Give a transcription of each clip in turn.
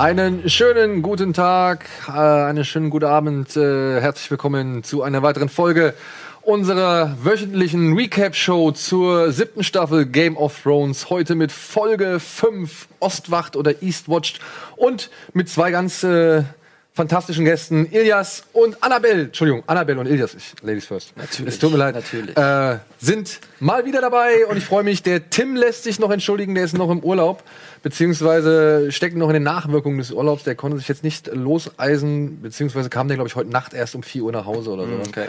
Einen schönen guten Tag, äh, einen schönen guten Abend. Äh, herzlich willkommen zu einer weiteren Folge unserer wöchentlichen Recap-Show zur siebten Staffel Game of Thrones. Heute mit Folge 5 Ostwacht oder Eastwatched und mit zwei ganz äh, fantastischen Gästen, Ilias und Annabelle. Entschuldigung, Annabelle und Ilias. Ich, Ladies first. Natürlich, Es tut mir leid. natürlich. Äh, sind mal wieder dabei und ich freue mich. Der Tim lässt sich noch entschuldigen, der ist noch im Urlaub. Beziehungsweise steckt noch in den Nachwirkungen des Urlaubs. Der konnte sich jetzt nicht loseisen. Beziehungsweise kam der, glaube ich, heute Nacht erst um 4 Uhr nach Hause oder so. Okay.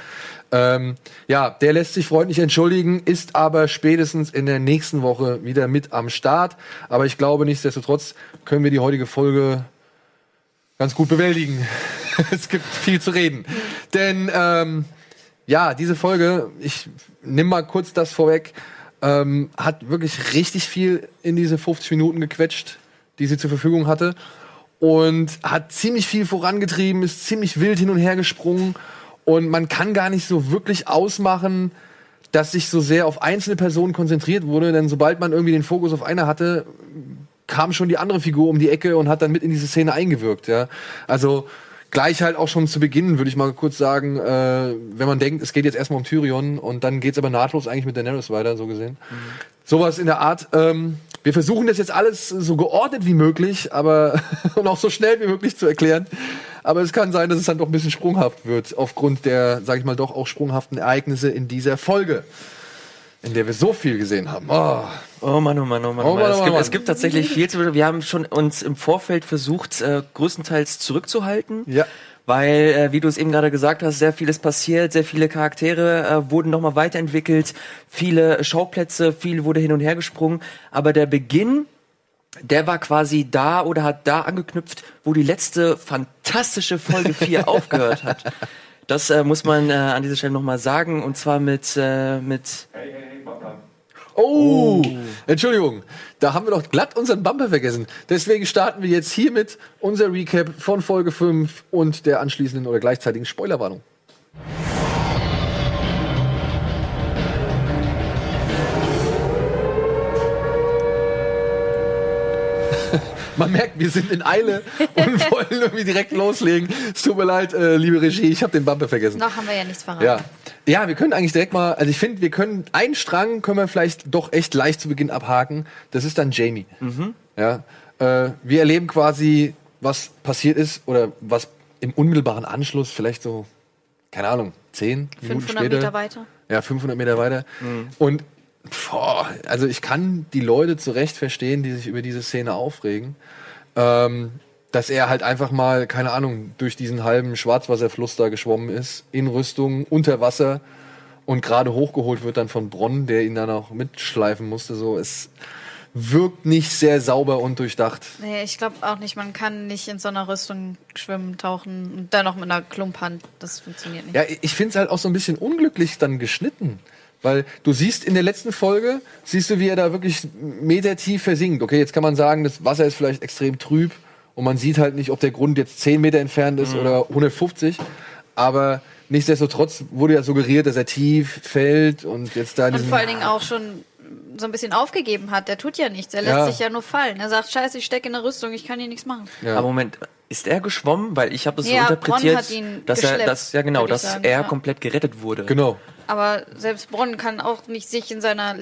Ähm, ja, der lässt sich freundlich entschuldigen, ist aber spätestens in der nächsten Woche wieder mit am Start. Aber ich glaube, nichtsdestotrotz können wir die heutige Folge ganz gut bewältigen. es gibt viel zu reden. Denn ähm, ja, diese Folge, ich nimm mal kurz das vorweg, ähm, hat wirklich richtig viel in diese 50 Minuten gequetscht, die sie zur Verfügung hatte. Und hat ziemlich viel vorangetrieben, ist ziemlich wild hin und her gesprungen. Und man kann gar nicht so wirklich ausmachen, dass sich so sehr auf einzelne Personen konzentriert wurde. Denn sobald man irgendwie den Fokus auf eine hatte, kam schon die andere Figur um die Ecke und hat dann mit in diese Szene eingewirkt. Ja? Also gleich halt auch schon zu Beginn, würde ich mal kurz sagen, äh, wenn man denkt, es geht jetzt erstmal um Tyrion und dann geht's aber nahtlos eigentlich mit Daenerys weiter, so gesehen. Sowas in der Art. Ähm, wir versuchen das jetzt alles so geordnet wie möglich, aber und auch so schnell wie möglich zu erklären. Aber es kann sein, dass es dann doch ein bisschen sprunghaft wird, aufgrund der, sag ich mal, doch auch sprunghaften Ereignisse in dieser Folge, in der wir so viel gesehen haben. Oh. Oh Mann, oh Mann, oh Mann. Oh Oh Mann, oh Es, Mann, gibt, Mann. es gibt tatsächlich viel zu Wir haben schon uns im Vorfeld versucht, äh, größtenteils zurückzuhalten. Ja. Weil, äh, wie du es eben gerade gesagt hast, sehr vieles passiert, sehr viele Charaktere äh, wurden nochmal weiterentwickelt, viele Schauplätze, viel wurde hin und her gesprungen. Aber der Beginn, der war quasi da oder hat da angeknüpft, wo die letzte fantastische Folge 4 aufgehört hat. Das äh, muss man äh, an dieser Stelle nochmal sagen. Und zwar mit, äh, mit Oh, Entschuldigung, da haben wir doch glatt unseren Bumper vergessen. Deswegen starten wir jetzt hiermit unser Recap von Folge 5 und der anschließenden oder gleichzeitigen Spoilerwarnung. Man merkt, wir sind in Eile und wollen irgendwie direkt loslegen. Es tut mir leid, äh, liebe Regie, ich habe den Bumper vergessen. Noch haben wir ja nichts verraten. Ja. Ja, wir können eigentlich direkt mal, also ich finde, wir können einen Strang können wir vielleicht doch echt leicht zu Beginn abhaken. Das ist dann Jamie. Ja. Äh, wir erleben quasi, was passiert ist oder was im unmittelbaren Anschluss vielleicht so, keine Ahnung, 10 Minuten 500 später. Meter weiter. Ja, 500 Meter weiter. Und boah, also ich kann die Leute zu Recht verstehen, die sich über diese Szene aufregen. Ähm, dass er halt einfach mal, keine Ahnung, durch diesen halben Schwarzwasserfluss da geschwommen ist, in Rüstung, unter Wasser und gerade hochgeholt wird dann von Bronn, der ihn dann auch mitschleifen musste. So, es wirkt nicht sehr sauber und durchdacht. Nee, ich glaube auch nicht, man kann nicht in so einer Rüstung schwimmen, tauchen und dann noch mit einer Klumphand. Das funktioniert nicht. Ja, ich finde es halt auch so ein bisschen unglücklich dann geschnitten. Weil du siehst in der letzten Folge, siehst du, wie er da wirklich metertief versinkt. Okay, jetzt kann man sagen, das Wasser ist vielleicht extrem trüb und man sieht halt nicht, ob der Grund jetzt 10 Meter entfernt ist oder 150. Aber nichtsdestotrotz wurde ja suggeriert, dass er tief fällt und jetzt da Und vor allen Dingen auch schon so ein bisschen aufgegeben hat. Der tut ja nichts. Er lässt Ja. sich ja nur fallen. Er sagt, scheiße, ich stecke in der Rüstung, ich kann hier nichts machen. Ja. Aber Moment, ist er geschwommen? Weil ich habe es so Ja, interpretiert, hat ihn dass er, dass, ja genau, dass sagen, er ja. komplett gerettet wurde. Genau. Aber selbst Bronn kann auch nicht sich in seiner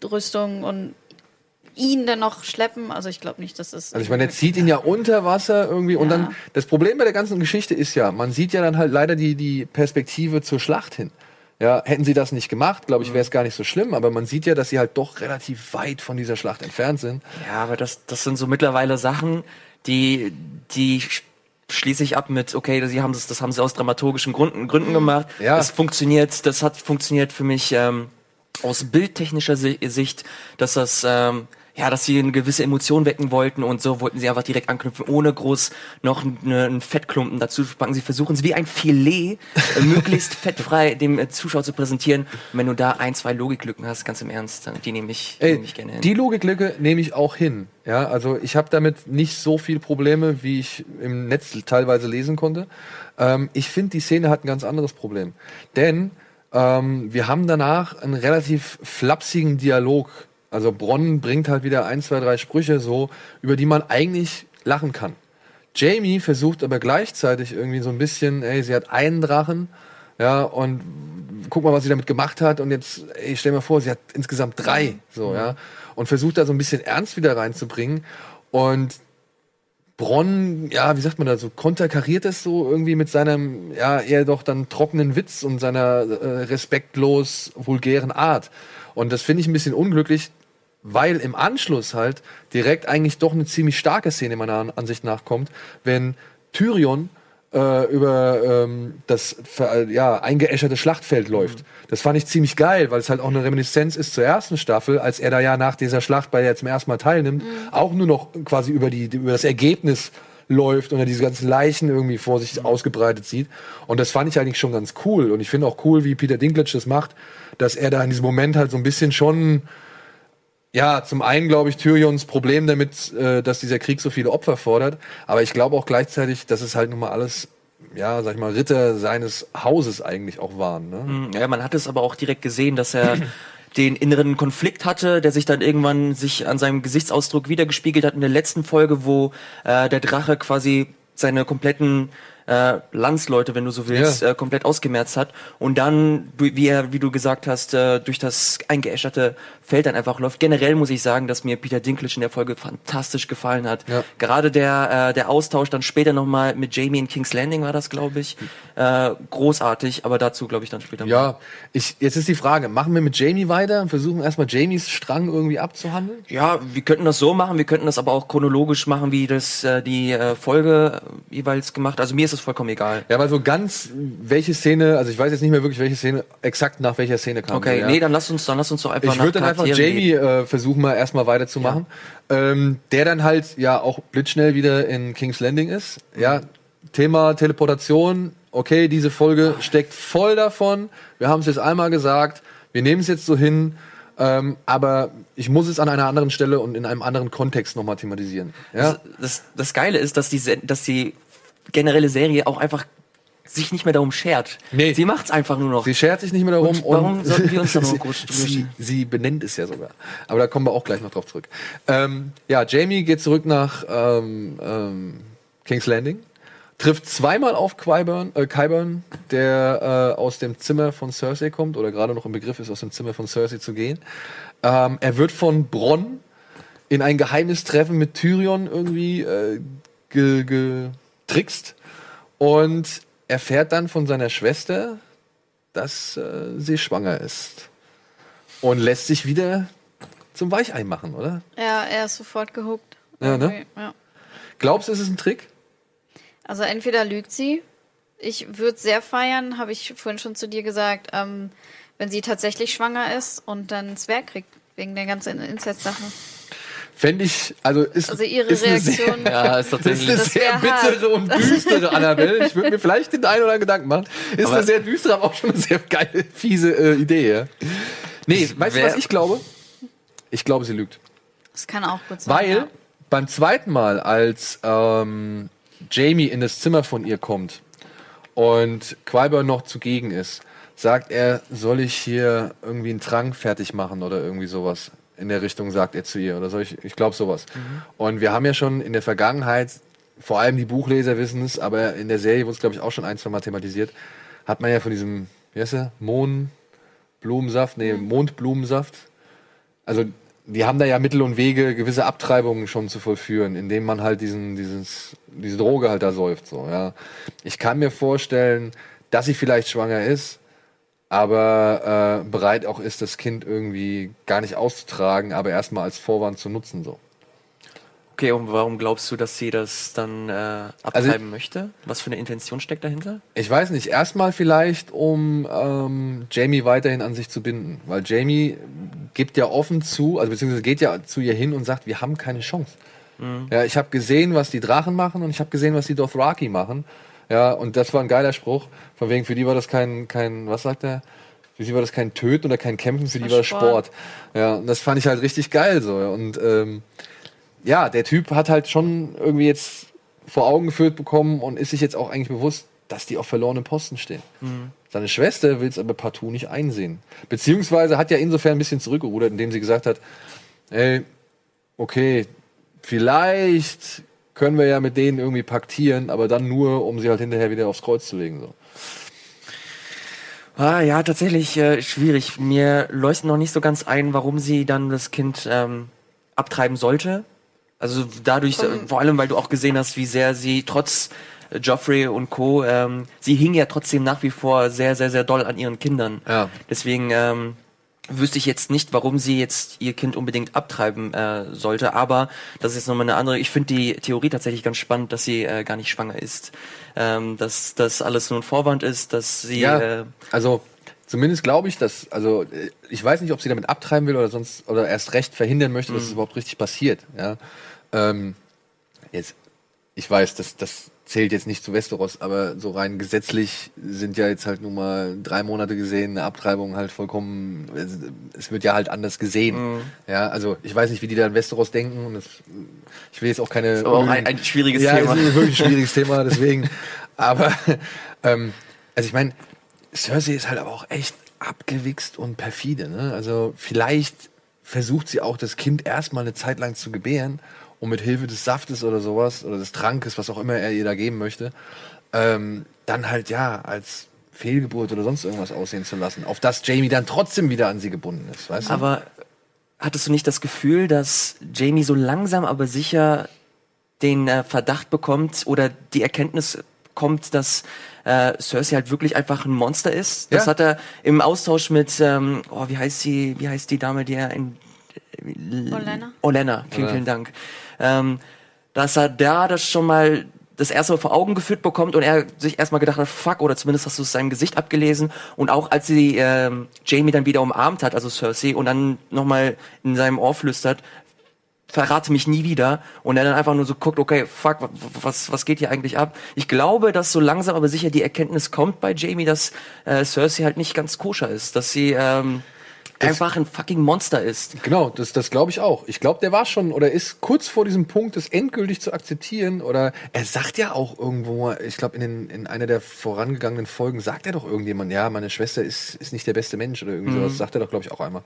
Lederrüstung und ihn dann noch schleppen. Also ich glaube nicht, dass das. Also ich meine, er zieht ihn ja unter Wasser irgendwie und Ja. dann das Problem bei der ganzen Geschichte ist ja, man sieht ja dann halt leider die die Perspektive zur Schlacht hin. Ja, hätten sie das nicht gemacht, glaube ich, wäre es gar nicht so schlimm, aber man sieht ja, dass sie halt doch relativ weit von dieser Schlacht entfernt sind. Ja, aber das, das sind so mittlerweile Sachen, die, die schließe ich ab mit, okay, sie haben das, das haben sie aus dramaturgischen Gründen, Gründen gemacht. Ja. Es funktioniert, das hat funktioniert für mich ähm, aus bildtechnischer Si- Sicht, dass das, ähm, ja, dass sie eine gewisse Emotion wecken wollten und so wollten sie einfach direkt anknüpfen, ohne groß noch eine, einen Fettklumpen dazu zu packen. Sie versuchen es wie ein Filet äh, möglichst fettfrei dem äh, Zuschauer zu präsentieren. Und wenn du da ein, zwei Logiklücken hast, ganz im Ernst, dann die nehme ich, Ey, nehme ich gerne hin. die Logiklücke nehme ich auch hin. Ja, also ich habe damit nicht so viel Probleme, wie ich im Netz teilweise lesen konnte. Ähm, ich finde, die Szene hat ein ganz anderes Problem. Denn ähm, wir haben danach einen relativ flapsigen Dialog Also Bronn bringt halt wieder ein, zwei, drei Sprüche so, über die man eigentlich lachen kann. Jamie versucht aber gleichzeitig irgendwie so ein bisschen, ey, sie hat einen Drachen, ja, und guck mal, was sie damit gemacht hat. Und jetzt, ey, stell mir vor, sie hat insgesamt drei, so, ja. Und versucht da so ein bisschen Ernst wieder reinzubringen. Und Bronn, ja, wie sagt man da so, konterkariert es so irgendwie mit seinem, ja, eher doch dann trockenen Witz und seiner äh, respektlos vulgären Art. Und das finde ich ein bisschen unglücklich, weil im Anschluss halt direkt eigentlich doch eine ziemlich starke Szene meiner Ansicht nach kommt, wenn Tyrion äh, über ähm, das ja, eingeäscherte Schlachtfeld läuft. Das fand ich ziemlich geil, weil es halt auch eine Reminiszenz ist zur ersten Staffel, als er da ja nach dieser Schlacht, bei der er zum ersten Mal teilnimmt, auch nur noch quasi über, die, über das Ergebnis läuft und er diese ganzen Leichen irgendwie vor sich ausgebreitet sieht. Und das fand ich eigentlich schon ganz cool. Und ich finde auch cool, wie Peter Dinklage das macht, dass er da in diesem Moment halt so ein bisschen schon ja, zum einen glaube ich Tyrions Problem damit, äh, dass dieser Krieg so viele Opfer fordert, aber ich glaube auch gleichzeitig, dass es halt nun mal alles, ja, sag ich mal, Ritter seines Hauses eigentlich auch waren. Ne? Ja, man hat es aber auch direkt gesehen, dass er den inneren Konflikt hatte, der sich dann irgendwann sich an seinem Gesichtsausdruck wiedergespiegelt hat in der letzten Folge, wo äh, der Drache quasi seine kompletten äh, Landsleute, wenn du so willst, Ja. äh, komplett ausgemerzt hat und dann, wie er, wie du gesagt hast, äh, durch das eingeäscherte Feld dann einfach läuft. Generell muss ich sagen, dass mir Peter Dinklage in der Folge fantastisch gefallen hat. Ja. Gerade der äh, der Austausch dann später nochmal mit Jamie in King's Landing war das, glaube ich, äh, großartig. Aber dazu glaube ich dann später. Ja, ich, jetzt ist die Frage, machen wir mit Jamie weiter und versuchen erstmal Jamies Strang irgendwie abzuhandeln? Ja, wir könnten das so machen, wir könnten das aber auch chronologisch machen, wie das äh, die äh, Folge äh, jeweils gemacht. Also mir ist es vollkommen egal. Ja, weil so ganz, welche Szene, also ich weiß jetzt nicht mehr wirklich, welche Szene, exakt nach welcher Szene kam. Okay, ja. nee, dann lass uns, dann lass uns doch einfach Ich nach einfach Jamie äh, versuchen, mal erstmal weiterzumachen. Ähm, der dann halt ja auch blitzschnell wieder in King's Landing ist. Ja, Thema Teleportation. Okay, diese Folge steckt voll davon. Wir haben es jetzt einmal gesagt. Wir nehmen es jetzt so hin. Ähm, aber ich muss es an einer anderen Stelle und in einem anderen Kontext nochmal thematisieren. Ja? Das, das Geile ist, dass die, dass die generelle Serie auch einfach sich nicht mehr darum schert. Nee. Sie macht's einfach nur noch. Sie schert sich nicht mehr darum. Und warum sollten wir uns da noch sie, groß sie, sie benennt es ja sogar. Aber da kommen wir auch gleich noch drauf zurück. Ähm, ja, Jamie geht zurück nach ähm, ähm, King's Landing, trifft zweimal auf Qyburn, äh, Qyburn der äh, aus dem Zimmer von Cersei kommt oder gerade noch im Begriff ist, aus dem Zimmer von Cersei zu gehen. Ähm, er wird von Bronn in ein geheimes Treffen mit Tyrion irgendwie äh, ge getrickst und erfährt dann von seiner Schwester, dass äh, sie schwanger ist. Und lässt sich wieder zum Weichei machen, oder? Ja, er ist sofort gehuckt. Ja, ne? Ja. Glaubst du, es ist ein Trick? Also entweder lügt sie. Ich würde sehr feiern, habe ich vorhin schon zu dir gesagt, ähm, wenn sie tatsächlich schwanger ist und dann Zwerg kriegt, wegen der ganzen Inzest-Sache. Fände ich, also ist, Also ihre ist eine sehr- Reaktion. ja, ist Das ist eine sehr wär hart. bittere und düstere Annabelle. Ich würde mir vielleicht den einen oder anderen Gedanken machen. Ist Aber- eine sehr düstere, aber auch schon eine sehr geile, fiese äh, Idee. Ja? Nee, weißt du, was ich glaube? Ich glaube, sie lügt. Das kann auch gut sein. Weil ja. beim zweiten Mal, als ähm, Jamie in das Zimmer von ihr kommt und Qyburn noch zugegen ist, sagt er, soll ich hier irgendwie einen Trank fertig machen oder irgendwie sowas. In der Richtung sagt er zu ihr. Oder soll ich, ich glaube sowas. Und wir haben ja schon in der Vergangenheit, vor allem die Buchleser wissen es, aber in der Serie wurde es, glaube ich, auch schon ein, zwei Mal thematisiert, hat man ja von diesem, wie heißt der? Mohnblumensaft, nee, Mondblumensaft. Also die haben da ja Mittel und Wege, gewisse Abtreibungen schon zu vollführen, indem man halt diesen, dieses, diese Droge halt da säuft. So, ja. Ich kann mir vorstellen, dass sie vielleicht schwanger ist, aber äh, bereit auch ist, das Kind irgendwie gar nicht auszutragen, aber erstmal als Vorwand zu nutzen. So. Okay, und warum glaubst du, dass sie das dann äh, Also- abtreiben möchte? Was für eine Intention steckt dahinter? Ich weiß nicht, erstmal vielleicht, um ähm, Jamie weiterhin an sich zu binden. Weil Jamie gibt ja offen zu, also beziehungsweise geht ja zu ihr hin und sagt, wir haben keine Chance. Ja, ich habe gesehen, was die Drachen machen und ich habe gesehen, was die Dothraki machen. Ja, und das war ein geiler Spruch. Von wegen, für die war das kein, kein, was sagt er? Für sie war das kein Töten oder kein Kämpfen, für die war das Sport. Sport. Ja, und das fand ich halt richtig geil so. Und ähm, ja, der Typ hat halt schon irgendwie jetzt vor Augen geführt bekommen und ist sich jetzt auch eigentlich bewusst, dass die auf verlorenen Posten stehen. Seine Schwester will es aber partout nicht einsehen. Beziehungsweise hat ja insofern ein bisschen zurückgerudert, indem sie gesagt hat, ey, okay, vielleicht können wir ja mit denen irgendwie paktieren, aber dann nur, um sie halt hinterher wieder aufs Kreuz zu legen. So. Ah, ja, tatsächlich äh, schwierig. Mir leuchtet noch nicht so ganz ein, warum sie dann das Kind ähm, abtreiben sollte. Also dadurch, äh, vor allem, weil du auch gesehen hast, wie sehr sie trotz äh, Joffrey und Co. Ähm, sie hing ja trotzdem nach wie vor sehr, sehr, sehr doll an ihren Kindern. Ja. Deswegen ähm, wüsste ich jetzt nicht, warum sie jetzt ihr Kind unbedingt abtreiben äh, sollte. Aber das ist jetzt nochmal eine andere. Ich finde die Theorie tatsächlich ganz spannend, dass sie äh, gar nicht schwanger ist. Ähm, dass das alles nur ein Vorwand ist, dass sie. Ja, Äh, also zumindest glaube ich, dass, also äh, ich weiß nicht, ob sie damit abtreiben will oder sonst oder erst recht verhindern möchte, dass es überhaupt richtig passiert. Ja. Ähm, jetzt, ich weiß, dass das zählt jetzt nicht zu Westeros, aber so rein gesetzlich sind ja jetzt halt nun mal drei Monate gesehen eine Abtreibung halt vollkommen, es, wird ja halt anders gesehen. Ja, also ich weiß nicht, wie die da in Westeros denken und das, ich will jetzt auch keine aber auch ein, ein schwieriges ja, Thema. es ist wirklich ein schwieriges Thema, deswegen. Aber, ähm, also ich meine, Cersei ist halt aber auch echt abgewichst und perfide. Ne? Also vielleicht versucht sie auch das Kind erstmal eine Zeit lang zu gebären, um mit Hilfe des Saftes oder sowas oder des Trankes, was auch immer er ihr da geben möchte, ähm, dann halt ja als Fehlgeburt oder sonst irgendwas aussehen zu lassen, auf das Jamie dann trotzdem wieder an sie gebunden ist, weißt du? Aber hattest du nicht das Gefühl, dass Jamie so langsam aber sicher den äh, Verdacht bekommt oder die Erkenntnis kommt, dass äh, Cersei halt wirklich einfach ein Monster ist? Das Ja. hat er im Austausch mit, ähm, oh, wie heißt sie, wie heißt die Dame, die er in Olenna? Olenna, vielen, vielen Dank. Ähm, dass er da das schon mal das erste Mal vor Augen geführt bekommt und er sich erstmal gedacht hat, fuck, oder zumindest hast du es seinem Gesicht abgelesen. Und auch als sie ähm, Jamie dann wieder umarmt hat, also Cersei, und dann nochmal in seinem Ohr flüstert, verrate mich nie wieder. Und er dann einfach nur so guckt, okay, fuck, wa- was, was geht hier eigentlich ab? Ich glaube, dass so langsam aber sicher die Erkenntnis kommt bei Jamie, dass äh, Cersei halt nicht ganz koscher ist, dass sie ähm, einfach ein fucking Monster ist. Genau, das, das glaube ich auch. Ich glaube, der war schon oder ist kurz vor diesem Punkt, das endgültig zu akzeptieren. Oder er sagt ja auch irgendwo, ich glaube, in, den- in einer der vorangegangenen Folgen sagt er doch irgendjemand, ja, meine Schwester ist, ist nicht der beste Mensch oder irgendwie sowas. Sagt er doch, glaube ich, auch einmal.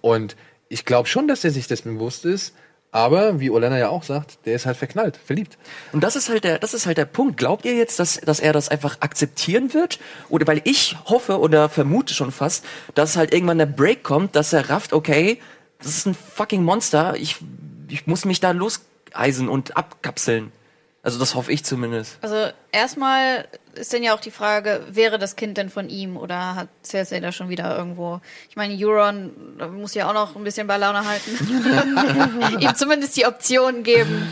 Und ich glaube schon, dass er sich dessen bewusst ist. Aber, wie Olena ja auch sagt, der ist halt verknallt, verliebt. Und das ist halt der, das ist halt der Punkt. Glaubt ihr jetzt, dass, dass er das einfach akzeptieren wird? Oder weil ich hoffe oder vermute schon fast, dass halt irgendwann der Break kommt, dass er rafft, okay, das ist ein fucking Monster, ich, ich muss mich da loseisen und abkapseln. Also das hoffe ich zumindest. Also erstmal ist dann ja auch die Frage, wäre das Kind denn von ihm oder hat Cersei da schon wieder irgendwo? Ich meine, Euron da muss ja auch noch ein bisschen bei Laune halten. ihm zumindest die Option geben.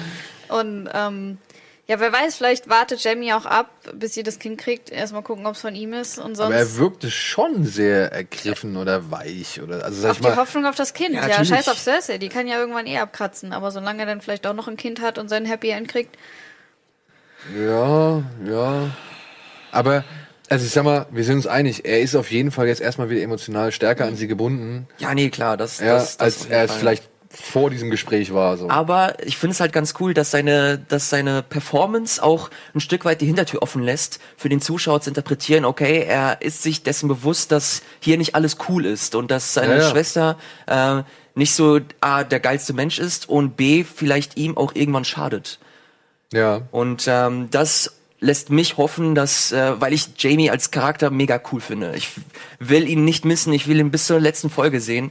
Und ähm, ja, wer weiß, vielleicht wartet Jamie auch ab, bis sie das Kind kriegt. Erstmal gucken, ob es von ihm ist und Aber er sonst wirkte schon sehr ergriffen oder weich oder also sag auf ich die mal. Hoffnung auf das Kind. Ja, Ja, scheiß auf Cersei, die kann ja irgendwann eh abkratzen. Aber solange er dann vielleicht auch noch ein Kind hat und sein Happy End kriegt, Ja, ja. Aber, also ich sag mal, wir sind uns einig, er ist auf jeden Fall jetzt erstmal wieder emotional stärker an sie gebunden, Ja, nee, klar, das, ja, das, das als er es vielleicht vor diesem Gespräch war. So. Aber ich finde es halt ganz cool, dass seine, dass seine Performance auch ein Stück weit die Hintertür offen lässt, für den Zuschauer zu interpretieren, okay, er ist sich dessen bewusst, dass hier nicht alles cool ist und dass seine Ja, ja. Schwester äh, nicht so A, der geilste Mensch ist und B, vielleicht ihm auch irgendwann schadet. Ja. Und ähm, das lässt mich hoffen, dass, äh, weil ich Jamie als Charakter mega cool finde. Ich will ihn nicht missen, ich will ihn bis zur letzten Folge sehen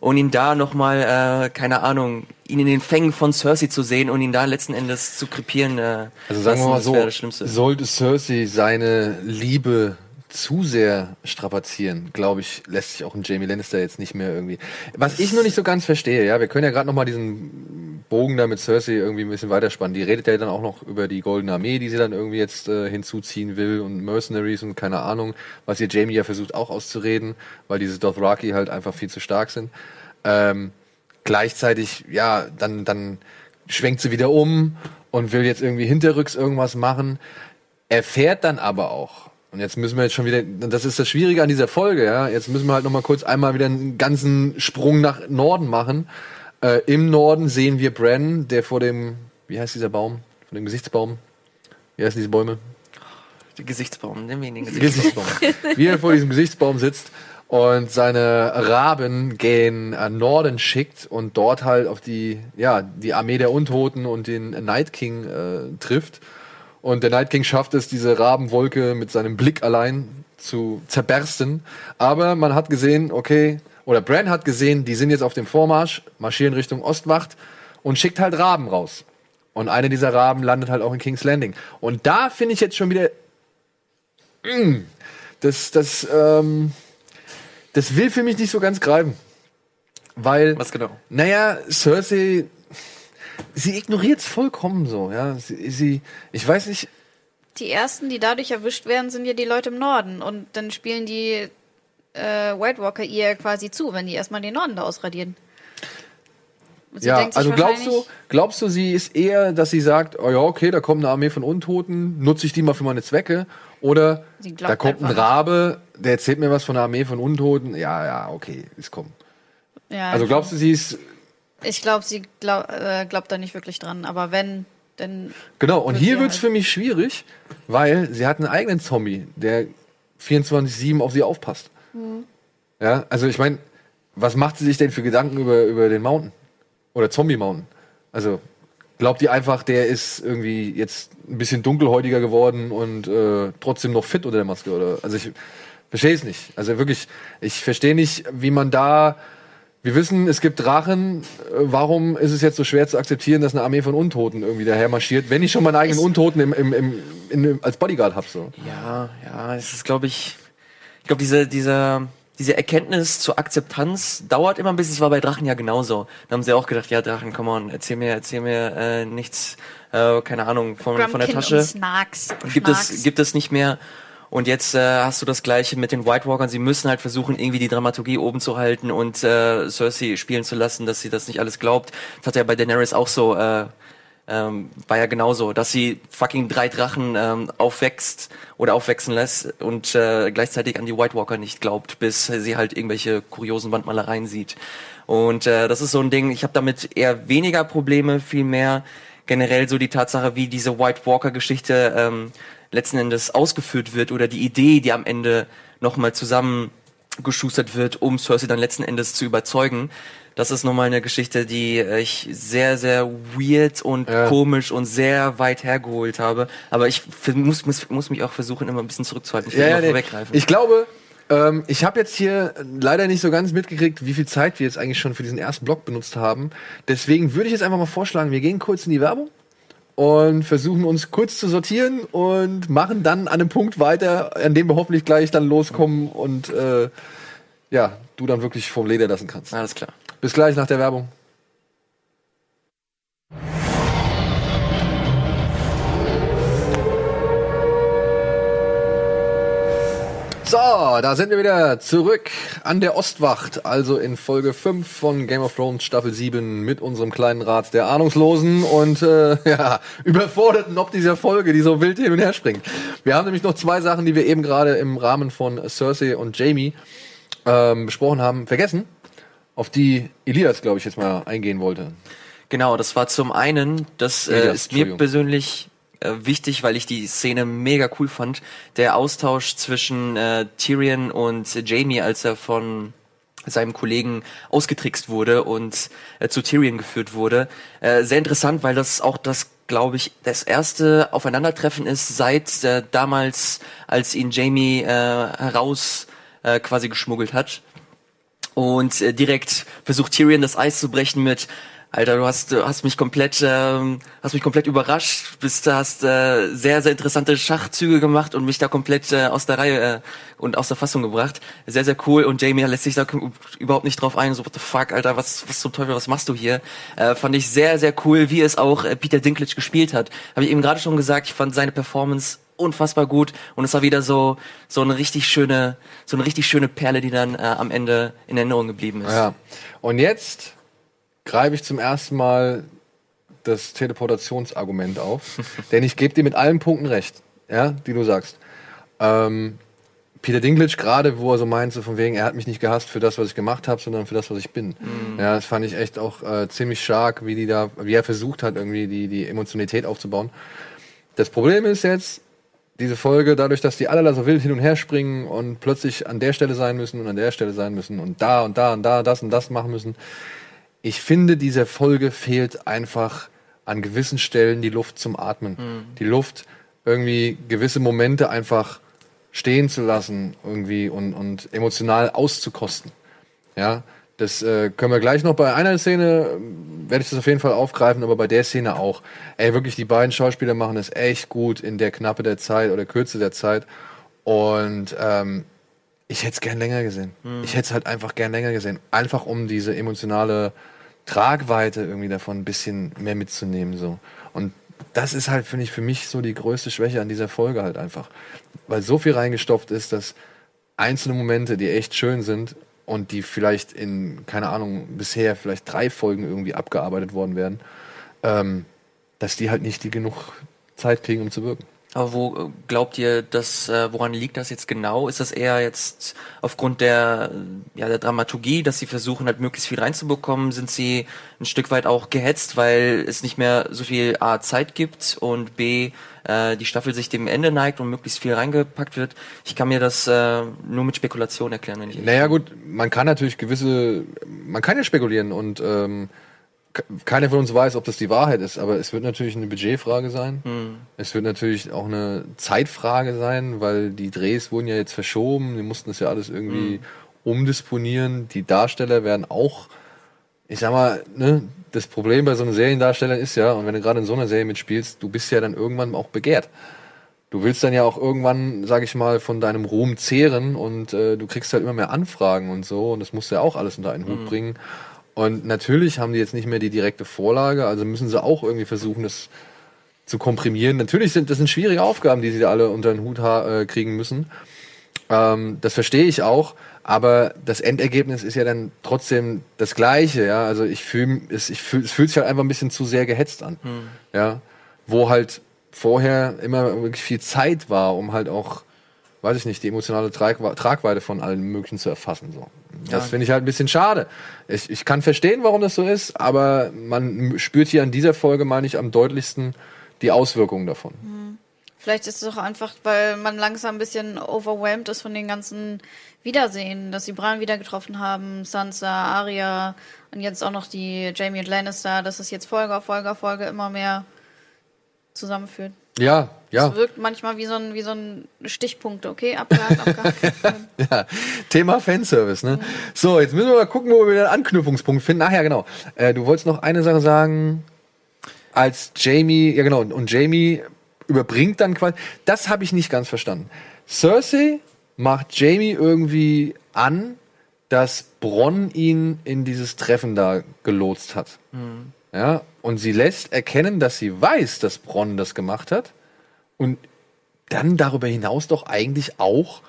und ihn da nochmal, äh, keine Ahnung, ihn in den Fängen von Cersei zu sehen und ihn da letzten Endes zu krepieren. Äh, Also sagen wir mal das so, wäre das Schlimmste. sollte Cersei seine Liebe zu sehr strapazieren, glaube ich, lässt sich auch ein Jamie Lannister jetzt nicht mehr irgendwie. Was ich nur nicht so ganz verstehe, ja, wir können ja gerade noch mal diesen Bogen da mit Cersei irgendwie ein bisschen weiterspannen. Die redet ja dann auch noch über die Goldene Armee, die sie dann irgendwie jetzt äh, hinzuziehen will und Mercenaries und keine Ahnung, was ihr Jamie ja versucht auch auszureden, weil diese Dothraki halt einfach viel zu stark sind. Ähm, gleichzeitig, ja, dann, dann schwenkt sie wieder um und will jetzt irgendwie hinterrücks irgendwas machen. Erfährt dann aber auch, und jetzt müssen wir jetzt schon wieder, das ist das Schwierige an dieser Folge, ja, jetzt müssen wir halt nochmal kurz einmal wieder einen ganzen Sprung nach Norden machen. Äh, Im Norden sehen wir Bran, der vor dem, wie heißt dieser Baum? Vor dem Gesichtsbaum? Wie heißen diese Bäume? Der Gesichtsbaum, nehmen wir ihn den Gesichtsbaum. Gesichtsbaum. wie er vor diesem Gesichtsbaum sitzt und seine Raben gen äh, Norden schickt und dort halt auf die, ja, die Armee der Untoten und den Night King äh, trifft. Und der Night King schafft es, diese Rabenwolke mit seinem Blick allein zu zerbersten. Aber man hat gesehen, okay, oder Bran hat gesehen, die sind jetzt auf dem Vormarsch, marschieren Richtung Ostwacht und schickt halt Raben raus. Und eine dieser Raben landet halt auch in King's Landing. Und da finde ich jetzt schon wieder, mm, das, das, ähm, das will für mich nicht so ganz greifen. Weil, Was genau? naja, Cersei, sie ignoriert es vollkommen so, ja. Sie, sie, ich weiß nicht, Die ersten, die dadurch erwischt werden, sind ja die Leute im Norden. Und dann spielen die äh, White Walker ihr quasi zu, wenn die erstmal den Norden da ausradieren. Ja, also glaubst du, glaubst du, sie ist eher, dass sie sagt, oh ja, okay, da kommt eine Armee von Untoten, nutze ich die mal für meine Zwecke? Oder da kommt ein Rabe, der erzählt mir was von einer Armee von Untoten. Ja, ja, okay, ist kommen. Ja, Also glaubst du, sie ist Ich glaube, sie glaub, äh, glaubt da nicht wirklich dran. Aber wenn, dann. Genau, und Wird hier sie wird's halt. für mich schwierig, weil sie hat einen eigenen Zombie, der 24-7 auf sie aufpasst. Mhm. Ja, also ich meine, was macht sie sich denn für Gedanken über, über den Mountain? Oder Zombie Mountain? Also, glaubt ihr einfach, der ist irgendwie jetzt ein bisschen dunkelhäutiger geworden und äh, trotzdem noch fit unter der Maske? Oder? Also ich verstehe es nicht. Also wirklich, ich verstehe nicht, wie man da. Wir wissen, es gibt Drachen. Äh, Warum ist es jetzt so schwer zu akzeptieren, dass eine Armee von Untoten irgendwie daher marschiert, wenn ich schon meinen eigenen Ich- Untoten im, im, im, in, als Bodyguard habe? So. Ja, ja, es ist, glaube ich, ich glaube, diese, diese, diese Erkenntnis zur Akzeptanz dauert immer ein bisschen. Es war bei Drachen ja genauso. Da haben sie auch gedacht, ja, Drachen, come on, erzähl mir, erzähl mir äh, nichts, äh, keine Ahnung, von, von der Tasche. und Snarks. gibt Schnarks. es, gibt es nicht mehr. Und jetzt äh, hast du das gleiche mit den White Walkern. Sie müssen halt versuchen, irgendwie die Dramaturgie oben zu halten und äh, Cersei spielen zu lassen, dass sie das nicht alles glaubt. Das hat ja bei Daenerys auch so, äh, ähm, war ja genauso, dass sie fucking drei Drachen ähm, aufwächst oder aufwachsen lässt und äh, gleichzeitig an die White Walker nicht glaubt, bis sie halt irgendwelche kuriosen Wandmalereien sieht. Und äh, das ist so ein Ding, ich habe damit eher weniger Probleme, vielmehr generell so die Tatsache, wie diese White Walker Geschichte ähm, letzten Endes ausgeführt wird oder die Idee, die am Ende nochmal zusammengeschustert wird, um Cersei dann letzten Endes zu überzeugen. Das ist nochmal eine Geschichte, die ich sehr, sehr weird und Ja. komisch und sehr weit hergeholt habe. Aber ich muss, muss, muss mich auch versuchen, immer ein bisschen zurückzuhalten. Ich will immer nee. vorweggreifen. Ich glaube, ähm, ich habe jetzt hier leider nicht so ganz mitgekriegt, wie viel Zeit wir jetzt eigentlich schon für diesen ersten Block benutzt haben. Deswegen würde ich jetzt einfach mal vorschlagen, wir gehen kurz in die Werbung und versuchen uns kurz zu sortieren und machen dann an einem Punkt weiter, an dem wir hoffentlich gleich dann loskommen und äh, ja, du dann wirklich vom Leder lassen kannst. Alles klar. Bis gleich nach der Werbung. So, da sind wir wieder zurück an der Ostwacht, also in Folge 5 von Game of Thrones Staffel 7 mit unserem kleinen Rat der Ahnungslosen und äh, ja, überforderten ob dieser Folge, die so wild hin und her springt. Wir haben nämlich noch zwei Sachen, die wir eben gerade im Rahmen von Cersei und Jamie ähm, besprochen haben, vergessen, auf die Elias, glaube ich, jetzt mal eingehen wollte. Genau, das war zum einen, das äh, Elias, ist mir persönlich äh, wichtig, weil ich die Szene mega cool fand. Der Austausch zwischen äh, Tyrion und Jamie, als er von seinem Kollegen ausgetrickst wurde und äh, zu Tyrion geführt wurde. Äh, sehr interessant, weil das auch das, glaube ich, das erste Aufeinandertreffen ist seit äh, damals, als ihn Jamie äh, heraus äh, quasi geschmuggelt hat und äh, direkt versucht Tyrion das Eis zu brechen mit Alter, du hast, du hast mich komplett, ähm, hast mich komplett überrascht, bist, hast äh, sehr, sehr interessante Schachzüge gemacht und mich da komplett äh, aus der Reihe äh, und aus der Fassung gebracht. Sehr, sehr cool und Jamie lässt sich da überhaupt nicht drauf ein. So, what the fuck, Alter, was, was zum Teufel, was machst du hier? Äh, fand ich sehr, sehr cool, wie es auch äh, Peter Dinklage gespielt hat. Habe ich eben gerade schon gesagt, ich fand seine Performance unfassbar gut und es war wieder so so eine richtig schöne so eine richtig schöne Perle, die dann äh, am Ende in Erinnerung geblieben ist. Ja. Und jetzt greife ich zum ersten Mal das Teleportationsargument auf, denn ich gebe dir mit allen Punkten recht, ja, die du sagst. Ähm, Peter Dinklage gerade, wo er so meint, so von wegen, er hat mich nicht gehasst für das, was ich gemacht habe, sondern für das, was ich bin. Ja, das fand ich echt auch äh, ziemlich stark, wie die da, wie er versucht hat, irgendwie die die Emotionalität aufzubauen. Das Problem ist jetzt, diese Folge, dadurch, dass die alle so wild hin und her springen und plötzlich an der Stelle sein müssen und an der Stelle sein müssen und da und da und da das und das machen müssen. Ich finde, dieser Folge fehlt einfach an gewissen Stellen die Luft zum Atmen. Die Luft, irgendwie gewisse Momente einfach stehen zu lassen irgendwie und, und emotional auszukosten. Ja, das äh, können wir gleich noch bei einer Szene, äh, werde ich das auf jeden Fall aufgreifen, aber bei der Szene auch. Ey, wirklich, die beiden Schauspieler machen es echt gut in der Knappe der Zeit oder Kürze der Zeit. Und ähm, ich hätte es gern länger gesehen. Ich hätte es halt einfach gern länger gesehen. Einfach um diese emotionale Tragweite irgendwie davon ein bisschen mehr mitzunehmen. So. Und das ist halt, finde ich, für mich so die größte Schwäche an dieser Folge halt einfach. Weil so viel reingestopft ist, dass einzelne Momente, die echt schön sind und die vielleicht in, keine Ahnung, bisher vielleicht drei Folgen irgendwie abgearbeitet worden wären, ähm, dass die halt nicht die genug Zeit kriegen, um zu wirken. Aber wo äh, glaubt ihr, dass, äh, woran liegt das jetzt genau? Ist das eher jetzt aufgrund der, ja, der Dramaturgie, dass sie versuchen, halt möglichst viel reinzubekommen? Sind sie ein Stück weit auch gehetzt, weil es nicht mehr so viel A, Zeit gibt und B, äh, die Staffel sich dem Ende neigt und möglichst viel reingepackt wird? Ich kann mir das äh, nur mit Spekulation erklären, wenn ich Naja gut, man kann natürlich gewisse, man kann ja spekulieren und ähm, keiner von uns weiß, ob das die Wahrheit ist, aber es wird natürlich eine Budgetfrage sein. Es wird natürlich auch eine Zeitfrage sein, weil die Drehs wurden ja jetzt verschoben, die mussten das ja alles irgendwie umdisponieren. Die Darsteller werden auch, ich sag mal, ne, das Problem bei so einem Seriendarsteller ist ja, und wenn du gerade in so einer Serie mitspielst, du bist ja dann irgendwann auch begehrt. Du willst dann ja auch irgendwann, sag ich mal, von deinem Ruhm zehren und äh, du kriegst halt immer mehr Anfragen und so und das musst du ja auch alles unter einen Hut bringen. Und natürlich haben die jetzt nicht mehr die direkte Vorlage, also müssen sie auch irgendwie versuchen, das zu komprimieren. Natürlich sind das sind schwierige Aufgaben, die sie da alle unter den Hut äh, kriegen müssen. Ähm, das verstehe ich auch, aber das Endergebnis ist ja dann trotzdem das gleiche, ja. Also ich fühle es, ich fühl, es fühlt sich halt einfach ein bisschen zu sehr gehetzt an. Ja. Wo halt vorher immer wirklich viel Zeit war, um halt auch, weiß ich nicht, die emotionale Trag Tragweite von allen möglichen zu erfassen. So. Das Ja. finde ich halt ein bisschen schade. Ich, ich kann verstehen, warum das so ist, aber man spürt hier an dieser Folge, meine ich, am deutlichsten die Auswirkungen davon. Vielleicht ist es auch einfach, weil man langsam ein bisschen overwhelmed ist von den ganzen Wiedersehen, dass sie Bran wieder getroffen haben, Sansa, Arya und jetzt auch noch die Jamie und Lannister, dass es jetzt Folge auf Folge auf Folge immer mehr zusammenführt. Ja, ja. Es wirkt manchmal wie so ein, wie so ein Stichpunkt, okay? Abgehakt, abgehakt. Ja, Thema Fanservice, ne? So, jetzt müssen wir mal gucken, wo wir wieder einen Anknüpfungspunkt finden. Ach ja, genau. Äh, du wolltest noch eine Sache sagen, als Jamie, ja genau, und Jamie überbringt dann quasi, das habe ich nicht ganz verstanden. Cersei macht Jamie irgendwie an, dass Bronn ihn in dieses Treffen da gelotst hat. Ja, und sie lässt erkennen, dass sie weiß, dass Bronn das gemacht hat. Und dann darüber hinaus doch eigentlich auch,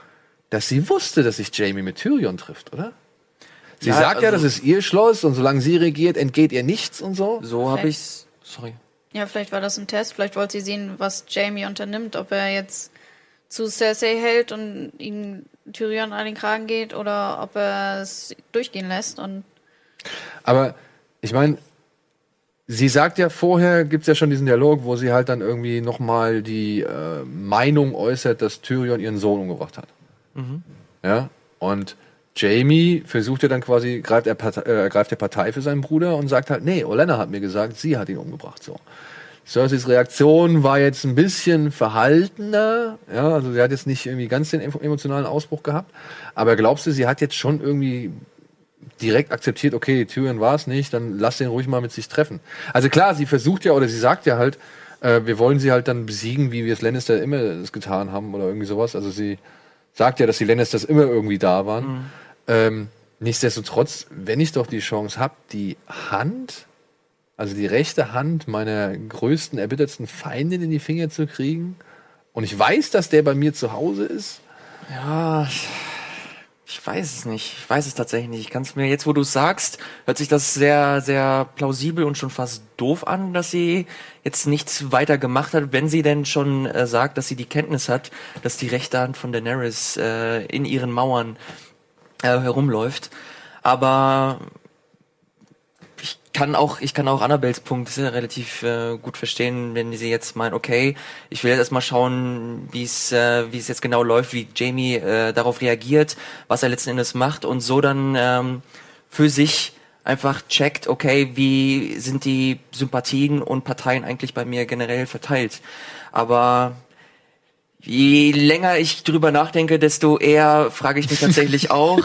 dass sie wusste, dass sich Jamie mit Tyrion trifft, oder? Sie Ja, sagt ja, also- das ist ihr Schloss und solange sie regiert, entgeht ihr nichts und so. So habe ich's. Sorry. ja, vielleicht war das ein Test, vielleicht wollte sie sehen, was Jamie unternimmt, ob er jetzt zu Cersei hält und ihn Tyrion an den Kragen geht oder ob er es durchgehen lässt und Aber ich meine, sie sagt ja vorher, gibt's ja schon diesen Dialog, wo sie halt dann irgendwie nochmal die äh, Meinung äußert, dass Tyrion ihren Sohn umgebracht hat. Ja, und Jamie versucht ja dann quasi, greift er Partei, äh, ergreift der Partei für seinen Bruder und sagt halt, nee, Olenna hat mir gesagt, sie hat ihn umgebracht, so. Cerseis Reaktion war jetzt ein bisschen verhaltener, ja, also sie hat jetzt nicht irgendwie ganz den emo- emotionalen Ausbruch gehabt, aber glaubst du, sie hat jetzt schon irgendwie direkt akzeptiert, okay, Tyrion war es nicht, dann lass den ruhig mal mit sich treffen. Also klar, sie versucht ja oder sie sagt ja halt, äh, wir wollen sie halt dann besiegen, wie wir es Lannister immer es getan haben oder irgendwie sowas. Also sie sagt ja, dass die Lannisters immer irgendwie da waren. Ähm, nichtsdestotrotz, wenn ich doch die Chance habe, die Hand, also die rechte Hand meiner größten, erbittertsten Feindin in die Finger zu kriegen und ich weiß, dass der bei mir zu Hause ist, Ja, ich weiß es nicht. Ich weiß es tatsächlich nicht. Ich kann es mir jetzt, wo du es sagst, hört sich das sehr, sehr plausibel und schon fast doof an, dass sie jetzt nichts weiter gemacht hat, wenn sie denn schon äh, sagt, dass sie die Kenntnis hat, dass die rechte Hand von Daenerys äh, in ihren Mauern äh, herumläuft. Aber kann auch, ich kann auch Annabels Punkt relativ äh, gut verstehen, wenn sie jetzt meint, okay, ich will jetzt erstmal schauen, wie es äh, wie es jetzt genau läuft, wie Jamie äh, darauf reagiert, was er letzten Endes macht und so dann ähm, für sich einfach checkt, okay, wie sind die Sympathien und Parteien eigentlich bei mir generell verteilt. Aber Je länger ich drüber nachdenke, desto eher frage ich mich tatsächlich auch,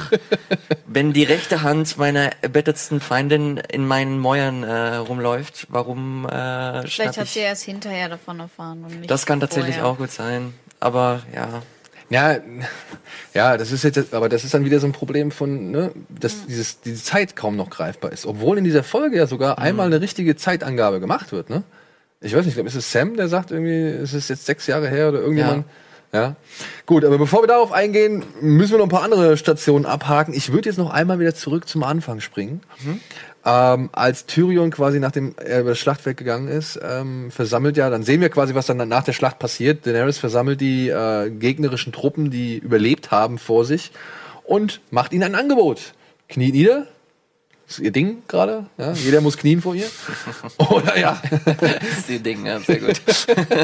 wenn die rechte Hand meiner erbettetsten Feindin in meinen Mäuern äh, rumläuft, warum äh, Vielleicht hat ich? sie erst hinterher davon erfahren. Und nicht Das kann tatsächlich vorher. auch gut sein. Aber ja. Ja, ja, das ist jetzt, aber das ist dann wieder so ein Problem von, ne, dass dieses, diese Zeit kaum noch greifbar ist. Obwohl in dieser Folge ja sogar einmal eine richtige Zeitangabe gemacht wird, ne? Ich weiß nicht, ich glaube, ist es Sam, der sagt irgendwie, es ist jetzt sechs Jahre her oder irgendjemand. Ja. Gut, aber bevor wir darauf eingehen, müssen wir noch ein paar andere Stationen abhaken. Ich würde jetzt noch einmal wieder zurück zum Anfang springen. Ähm, als Tyrion quasi nachdem er über das Schlachtfeld gegangen ist, ähm, versammelt ja, dann sehen wir quasi, was dann nach der Schlacht passiert. Daenerys versammelt die äh, gegnerischen Truppen, die überlebt haben, vor sich und macht ihnen ein Angebot. Kniet nieder. Ist ihr Ding gerade. Ja? Jeder muss knien vor ihr. Oder ja. Das ist die Ding, ja, sehr gut.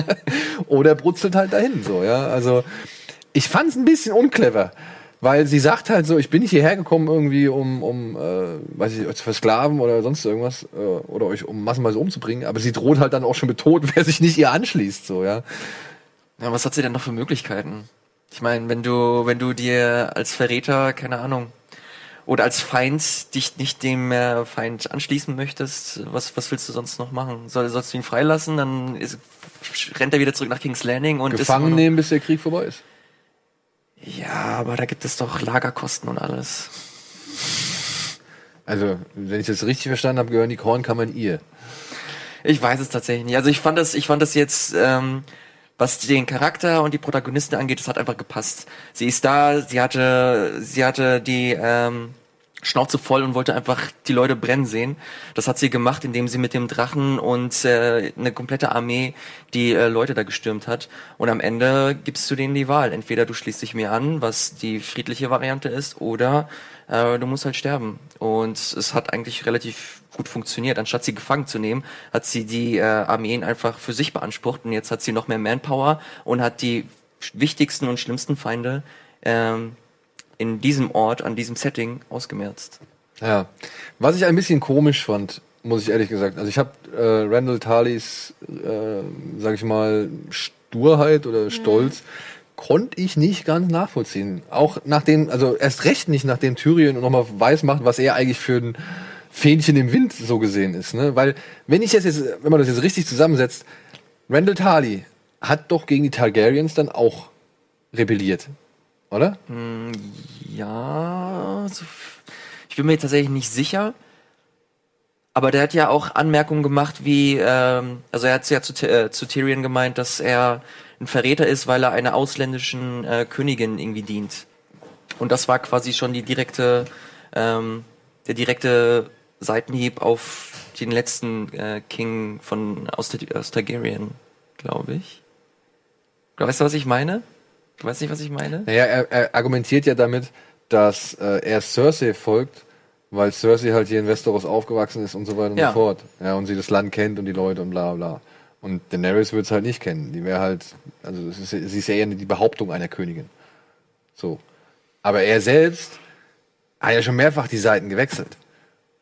Oder brutzelt halt dahin. So, ja. Also ich fand es ein bisschen unclever. Weil sie sagt halt so, ich bin nicht hierher gekommen irgendwie, um, um äh, weiß ich, euch zu versklaven oder sonst irgendwas, äh, oder euch um massenweise umzubringen, aber sie droht halt dann auch schon mit Tod, wer sich nicht ihr anschließt, so, ja. Ja, was hat sie denn noch für Möglichkeiten? Ich meine, wenn du, wenn du dir als Verräter, keine Ahnung, oder als Feind dich nicht dem äh, Feind anschließen möchtest, was, was willst du sonst noch machen? Soll, sollst du ihn freilassen, dann ist, rennt er wieder zurück nach King's Landing und ist Gefangen nehmen, bis der Krieg vorbei ist. Ja, aber da gibt es doch Lagerkosten und alles. Also, wenn ich das richtig verstanden habe, gehören die Kornkammern ihr. Ich weiß es tatsächlich nicht. Also ich fand das, ich fand das jetzt, ähm, was den Charakter und die Protagonisten angeht, das hat einfach gepasst. Sie ist da, sie hatte, sie hatte die ähm, Schnauze voll und wollte einfach die Leute brennen sehen. Das hat sie gemacht, indem sie mit dem Drachen und äh, eine komplette Armee die äh, Leute da gestürmt hat. Und am Ende gibst du denen die Wahl. Entweder du schließt dich mir an, was die friedliche Variante ist, oder äh, du musst halt sterben. Und es hat eigentlich relativ gut funktioniert. Anstatt sie gefangen zu nehmen, hat sie die äh, Armeen einfach für sich beansprucht und jetzt hat sie noch mehr Manpower und hat die wichtigsten und schlimmsten Feinde ähm, in diesem Ort, an diesem Setting ausgemerzt. Ja. Was ich ein bisschen komisch fand, muss ich ehrlich gesagt. Also ich habe äh, Randall Tarleys, äh, sag ich mal, Sturheit oder Stolz, konnte ich nicht ganz nachvollziehen. Auch nachdem, also erst recht nicht, nachdem Tyrion nochmal weiß macht, was er eigentlich für ein Fähnchen im Wind so gesehen ist. Ne? Weil, wenn ich das jetzt, wenn man das jetzt richtig zusammensetzt, Randall Tarley hat doch gegen die Targaryens dann auch rebelliert. Oder? Ja, so, ich bin mir tatsächlich nicht sicher. Aber der hat ja auch Anmerkungen gemacht, wie, ähm, also er hat ja zu, äh, zu Tyrion gemeint, dass er ein Verräter ist, weil er einer ausländischen äh, Königin irgendwie dient. Und das war quasi schon die direkte, ähm, der direkte Seitenhieb auf den letzten äh, King von aus, aus Targaryen, glaube ich. Weißt du, was ich meine? Du weißt nicht, was ich meine? Naja, er, er argumentiert ja damit, dass äh, er Cersei folgt, weil Cersei halt hier in Westeros aufgewachsen ist und so weiter und Ja. so fort. Ja, und sie das Land kennt und die Leute und bla bla. Und Daenerys wird es halt nicht kennen. Die wäre halt, also ist, sie ist ja eher die Behauptung einer Königin. So. Aber er selbst hat ja schon mehrfach die Seiten gewechselt.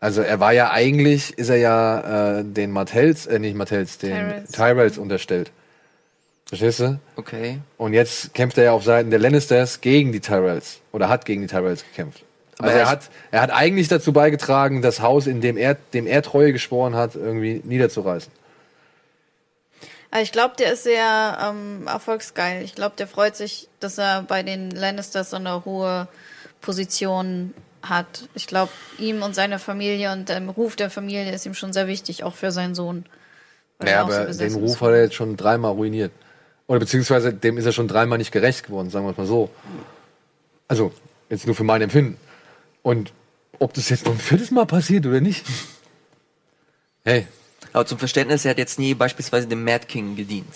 Also er war ja eigentlich, ist er ja äh, den Martells, äh, nicht Martells, den Tyrells. Tyrells unterstellt. Verstehst du? Okay. Und jetzt kämpft er ja auf Seiten der Lannisters gegen die Tyrells. Oder hat gegen die Tyrells gekämpft. Aber also er er hat, er hat eigentlich dazu beigetragen, das Haus, in dem er, dem er Treue geschworen hat, irgendwie niederzureißen. Also ich glaube, der ist sehr ähm, erfolgsgeil. Ich glaube, der freut sich, dass er bei den Lannisters so eine hohe Position hat. Ich glaube, ihm und seiner Familie und dem Ruf der Familie ist ihm schon sehr wichtig, auch für seinen Sohn. Ja, er auch so aber den Ruf ist. hat er jetzt schon dreimal ruiniert. Oder beziehungsweise dem ist er schon dreimal nicht gerecht geworden, sagen wir es mal so. Also, jetzt nur für mein Empfinden. Und ob das jetzt noch ein viertes Mal passiert oder nicht. Hey, Aber zum Verständnis, er hat jetzt nie beispielsweise dem Mad King gedient.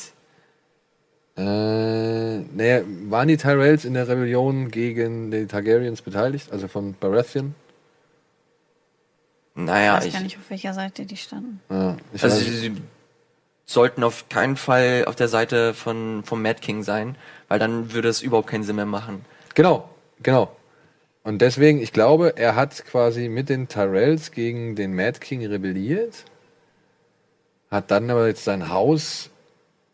Äh, naja, waren die Tyrells in der Rebellion gegen die Targaryens beteiligt, also von Baratheon? Naja, Ich weiß ich, gar nicht, auf welcher Seite die standen. Ja, ich also sie, sie sollten auf keinen Fall auf der Seite von vom Mad King sein, weil dann würde es überhaupt keinen Sinn mehr machen. Genau, genau. Und deswegen, ich glaube, er hat quasi mit den Tyrells gegen den Mad King rebelliert, hat dann aber jetzt sein Haus,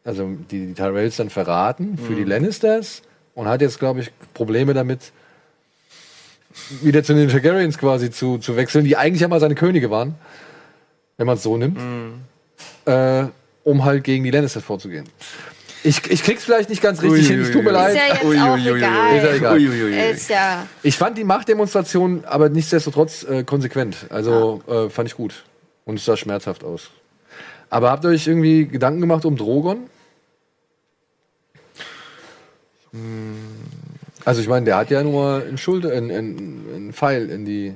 also die, die Tyrells dann verraten für die Lannisters und hat jetzt, glaube ich, Probleme damit, wieder zu den Targaryens quasi zu, zu wechseln, die eigentlich ja mal seine Könige waren, wenn man es so nimmt, äh, um halt gegen die Lannisters vorzugehen. Ich, ich krieg's vielleicht nicht ganz richtig hin, es tut mir leid. Ist ja jetzt Ui, auch ui, ui, ui. egal. Ist ja egal. Uiuiui. Ist ja. Ich fand die Machtdemonstration aber nichtsdestotrotz äh, konsequent. Also äh, fand ich gut. Und es sah schmerzhaft aus. Aber habt ihr euch irgendwie Gedanken gemacht um Drogon? Also ich meine, der hat ja nur einen Schulter, einen, einen, einen Pfeil in die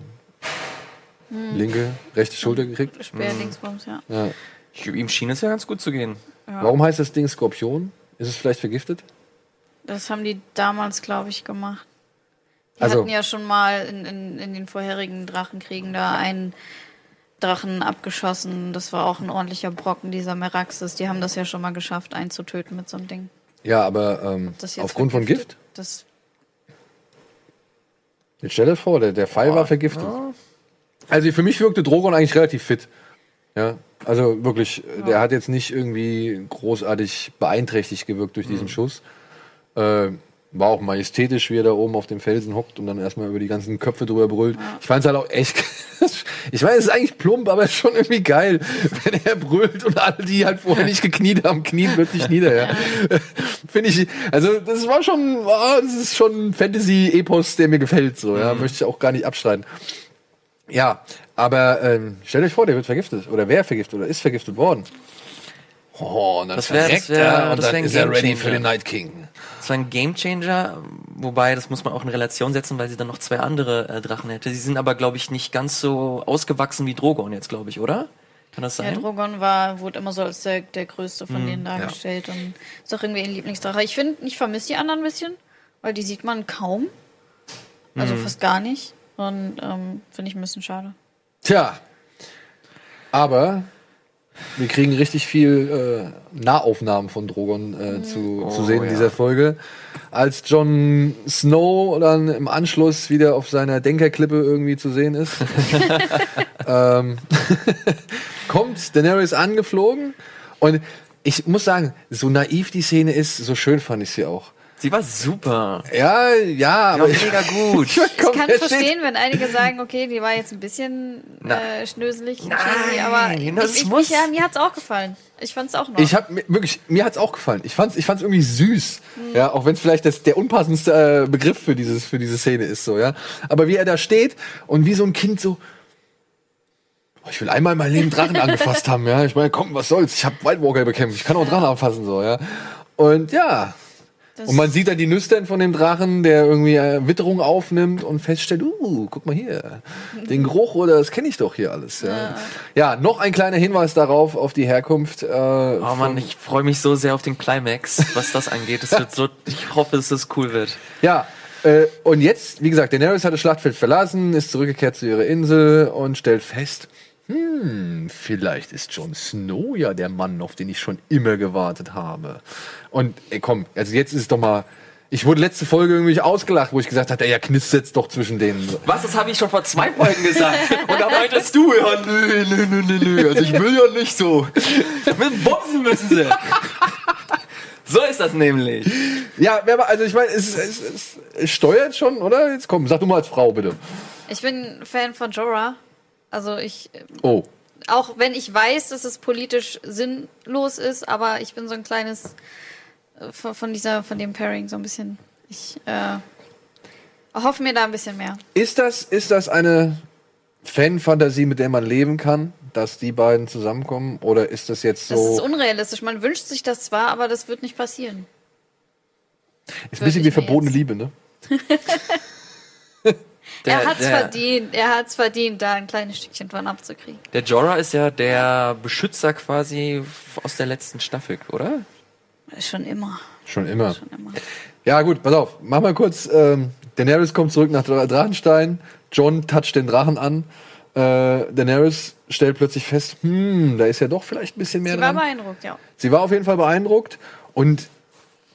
linke, rechte Schulter gekriegt. Speerdingsbums, ja. Ja. Ich, ihm schien es ja ganz gut zu gehen. Warum heißt das Ding Skorpion? Ist es vielleicht vergiftet? Das haben die damals, glaube ich, gemacht. Die Also- hatten ja schon mal in, in, in den vorherigen Drachenkriegen da einen Drachen abgeschossen. Das war auch ein ordentlicher Brocken, dieser Meraxis. Die haben das ja schon mal geschafft, einen zu töten mit so einem Ding. Ja, aber ähm, aufgrund von? Gift? Das, Jetzt stell dir vor, der, der Pfeil war vergiftet. Also für mich wirkte Drogon eigentlich relativ fit. Ja, also wirklich, der hat jetzt nicht irgendwie großartig beeinträchtigt gewirkt durch diesen Schuss. Äh, war auch majestätisch, wie er da oben auf dem Felsen hockt und dann erstmal über die ganzen Köpfe drüber brüllt. Ich fand es halt auch echt. ich weiß, es ist eigentlich plump, aber es ist schon irgendwie geil, wenn er brüllt und alle, die halt vorher nicht gekniet haben, knien plötzlich nieder. Ja. Finde ich. Also das war schon, oh, das ist schon ein Fantasy-Epos, der mir gefällt. So, ja, möchte ich auch gar nicht abstreiten. Ja, aber ähm, stellt euch vor, der wird vergiftet oder wer vergiftet oder ist vergiftet worden. Oh, und dann Das wär- das wär- und das wär dann ist er ready für den Night King. Das war ein Gamechanger, wobei das muss man auch in Relation setzen, weil sie dann noch zwei andere äh, Drachen hätte. Sie sind aber, glaube ich, nicht ganz so ausgewachsen wie Drogon jetzt, glaube ich, oder? Kann das ja, sein? Drogon war, wurde immer so als der, der größte von denen dargestellt und ist auch irgendwie ein Lieblingsdrache. Ich finde, ich vermisse die anderen ein bisschen, weil die sieht man kaum. Also fast gar nicht. Und ähm, finde ich ein bisschen schade. Tja, aber wir kriegen richtig viel äh, Nahaufnahmen von Drogon äh, zu, zu sehen in ja. dieser Folge. Als Jon Snow dann im Anschluss wieder auf seiner Denkerklippe irgendwie zu sehen ist, ähm, kommt Daenerys angeflogen und ich muss sagen, so naiv die Szene ist, so schön fand ich sie auch. Sie war super. Ja, ja, aber mega gut. ich, Ich kann er verstehen, wenn einige sagen, okay, die war jetzt ein bisschen Na- äh, schnöselig, Nein, cheesy, aber das ich, ich, muss- ich, ja, mir hat's auch gefallen. Ich fand's auch noch. Ich habe wirklich, mir hat's auch gefallen. Ich fand's, ich fand's irgendwie süß, Mhm. ja, auch wenn es vielleicht das, der unpassendste äh, Begriff für dieses, für diese Szene ist, so, ja. Aber wie er da steht und wie so ein Kind so, oh, ich will einmal in meinem Leben Drachen angefasst haben, ja. Ich meine, komm, was soll's? Ich habe White Walker bekämpft, ich kann auch Drachen anfassen, so, ja. Und ja. Das- Und man sieht dann die Nüstern von dem Drachen, der irgendwie äh, Witterung aufnimmt und feststellt, uh, guck mal hier, den Geruch oder das kenne ich doch hier alles. Ja. ja, noch ein kleiner Hinweis darauf auf die Herkunft. Äh, Oh Mann, ich freue mich so sehr auf den Climax, was das angeht. Es wird so, ich hoffe, dass es cool wird. Ja, äh, und jetzt, wie gesagt, Daenerys hat das Schlachtfeld verlassen, ist zurückgekehrt zu ihrer Insel und stellt fest, hm, vielleicht ist Jon Snow ja der Mann, auf den ich schon immer gewartet habe. Und ey, komm, also jetzt ist es doch mal. Ich wurde letzte Folge irgendwie ausgelacht, wo ich gesagt habe, ey, ja, knistert doch zwischen denen. Was, das habe ich schon vor zwei Folgen gesagt. Und da meintest du, ja, nö, nö, nö, nö, nö. Also ich will ja nicht so. Mit Boxen müssen sie. So ist das nämlich. Ja, wer war- also ich meine, es, es, es, es steuert schon, oder? Jetzt komm, sag du mal als Frau, bitte. Ich bin Fan von Jorah. Also ich, Oh. auch wenn ich weiß, dass es politisch sinnlos ist, aber ich bin so ein kleines äh, von dieser, von dem Pairing so ein bisschen. Ich äh, hoffe mir da ein bisschen mehr. Ist das, ist das eine Fanfantasie, mit der man leben kann, dass die beiden zusammenkommen? Oder ist das jetzt Das ist so. unrealistisch. Man wünscht sich das zwar, aber das wird nicht passieren. Ist ein bisschen wie verbotene jetzt- Liebe, ne? Der, er hat's der, verdient. Er hat's verdient, da ein kleines Stückchen von abzukriegen. der Jorah ist ja der Beschützer quasi aus der letzten Staffel, oder? Schon immer. Schon immer. Schon immer. Ja, gut, pass auf. Mach mal kurz. Ähm, Daenerys kommt zurück nach Dra- Drachenstein. John toucht den Drachen an. Äh, Daenerys stellt plötzlich fest, hm, da ist ja doch vielleicht ein bisschen mehr Sie war dran. beeindruckt, ja. Sie war auf jeden Fall beeindruckt und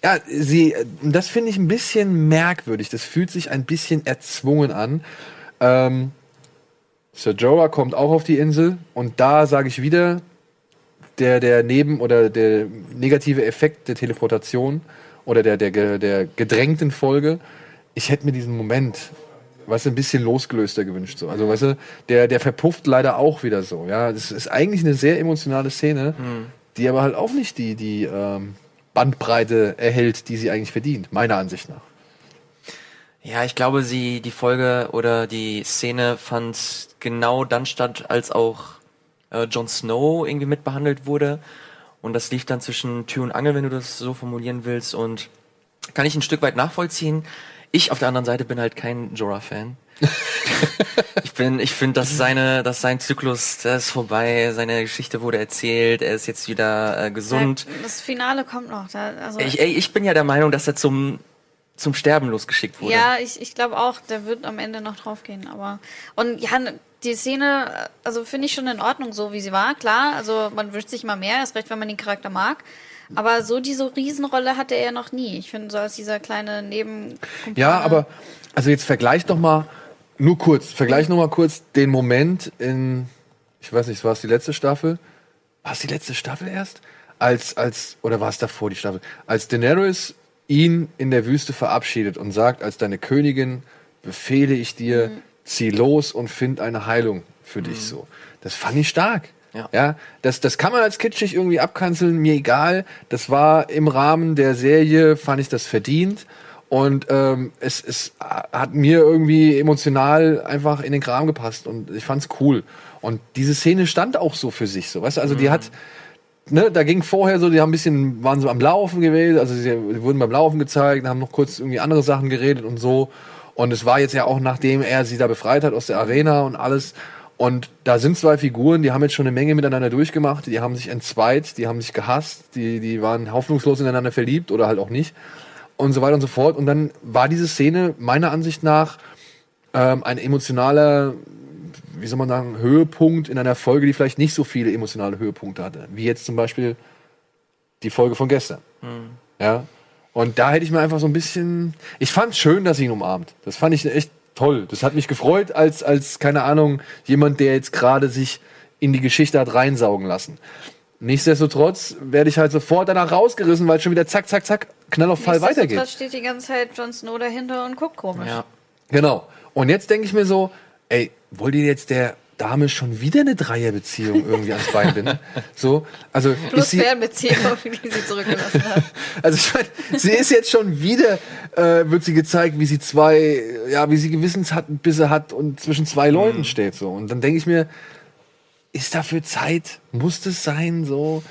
ja, sie, das finde ich ein bisschen merkwürdig. Das fühlt sich ein bisschen erzwungen an. Ähm, Sir Jorah kommt auch auf die Insel und da sage ich wieder, der, der Neben- oder der negative Effekt der Teleportation oder der, der, der gedrängten Folge, ich hätte mir diesen Moment, du, ein bisschen losgelöster gewünscht. So. Also, weißt du, der, der verpufft leider auch wieder so. Ja, das ist eigentlich eine sehr emotionale Szene, die aber halt auch nicht die, die ähm, Bandbreite erhält, die sie eigentlich verdient, meiner Ansicht nach. Ja, ich glaube, sie, die Folge oder die Szene fand genau dann statt, als auch äh, Jon Snow irgendwie mitbehandelt wurde. Und das lief dann zwischen Tür und Angel, wenn du das so formulieren willst. Und kann ich ein Stück weit nachvollziehen. Ich auf der anderen Seite bin halt kein Jorah-Fan. Ich bin, ich finde, dass seine, dass sein Zyklus, der ist vorbei, seine Geschichte wurde erzählt, er ist jetzt wieder äh, gesund. Das Finale kommt noch. Da, also, Ich, ey, ich bin ja der Meinung, dass er zum, zum Sterben losgeschickt wurde. ja, ich, ich glaube auch, der wird am Ende noch draufgehen. Aber und ja, die Szene, also finde ich schon in Ordnung, so wie sie war. Klar, also man wünscht sich mal mehr, erst recht, wenn man den Charakter mag. Aber so diese Riesenrolle hatte er ja noch nie. Ich finde, so als dieser kleine Neben. Ja, aber also jetzt vergleich doch mal nur kurz, vergleich noch mal kurz den Moment in, ich weiß nicht, war es die letzte Staffel? War es die letzte Staffel erst? Als, als, oder war es davor die Staffel? Als Daenerys ihn in der Wüste verabschiedet und sagt, als deine Königin befehle ich dir, zieh los und find eine Heilung für dich so. Das fand ich stark. Ja. Ja, das, das kann man als kitschig irgendwie abkanzeln, mir egal. Das war im Rahmen der Serie, fand ich das verdient. Und ähm, es, es hat mir irgendwie emotional einfach in den Kram gepasst und ich fand's cool. Und diese Szene stand auch so für sich, so, weißt du, also die hat, ne, da ging vorher so, die haben ein bisschen, waren so am Laufen gewesen, also sie, sie wurden beim Laufen gezeigt, haben noch kurz irgendwie andere Sachen geredet und so. Und es war jetzt ja auch, nachdem er sie da befreit hat aus der Arena und alles. Und da sind zwei Figuren, die haben jetzt schon eine Menge miteinander durchgemacht, die haben sich entzweit, die haben sich gehasst, die, die waren hoffnungslos ineinander verliebt oder halt auch nicht und so weiter und so fort. Und dann war diese Szene meiner Ansicht nach ähm, ein emotionaler, wie soll man sagen, Höhepunkt in einer Folge, die vielleicht nicht so viele emotionale Höhepunkte hatte, wie jetzt zum Beispiel die Folge von gestern. Ja. Und da hätte ich mir einfach so ein bisschen. Ich fand schön, dass sie ihn umarmt. Das fand ich echt toll. Das hat mich gefreut, als, als, keine Ahnung, jemand, der jetzt gerade sich in die Geschichte hat reinsaugen lassen. Nichtsdestotrotz werde ich halt sofort danach rausgerissen, weil schon wieder zack, zack, zack, Knall auf Fall weitergeht. Nichtsdestotrotz steht die ganze Zeit Jon Snow dahinter und guckt komisch. Ja. Genau. Und jetzt denke ich mir so, ey, wollt ihr jetzt der Dame schon wieder eine Dreierbeziehung irgendwie ans Bein binden? So, also Plus ist sie, Fernbeziehung, die sie zurückgelassen hat. also ich meine, sie ist jetzt schon wieder, äh, wird sie gezeigt, wie sie zwei, ja, wie sie Gewissensbisse hat und zwischen zwei Leuten steht so. Und dann denke ich mir, ist dafür Zeit? Muss das sein so?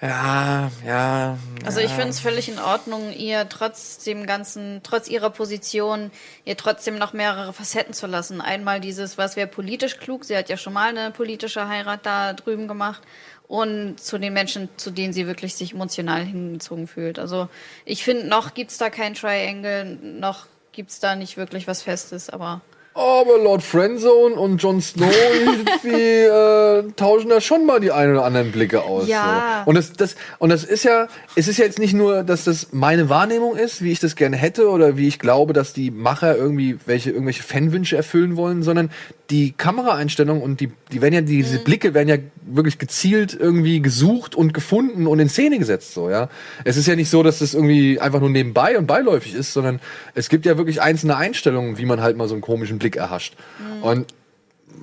Ja, ja. Also ich finde es völlig in Ordnung, ihr trotz dem ganzen, trotz ihrer Position, ihr trotzdem noch mehrere Facetten zu lassen. Einmal dieses, was wäre politisch klug, sie hat ja schon mal eine politische Heirat da drüben gemacht. Und zu den Menschen, zu denen sie wirklich sich emotional hingezogen fühlt. Also ich finde, noch gibt's da kein Triangle, noch gibt's da nicht wirklich was Festes, aber Aber Lord Friendzone und Jon Snow, die äh, tauschen da schon mal die ein oder anderen Blicke aus. Ja. So. Und das, das, und das ist ja, es ist ja jetzt nicht nur, dass das meine Wahrnehmung ist, wie ich das gerne hätte oder wie ich glaube, dass die Macher irgendwie welche, irgendwelche Fanwünsche erfüllen wollen, sondern die Kameraeinstellungen und die, die werden ja, diese Blicke werden ja wirklich gezielt irgendwie gesucht und gefunden und in Szene gesetzt, so, ja. Es ist ja nicht so, dass das irgendwie einfach nur nebenbei und beiläufig ist, sondern es gibt ja wirklich einzelne Einstellungen, wie man halt mal so einen komischen Blick erhascht. Und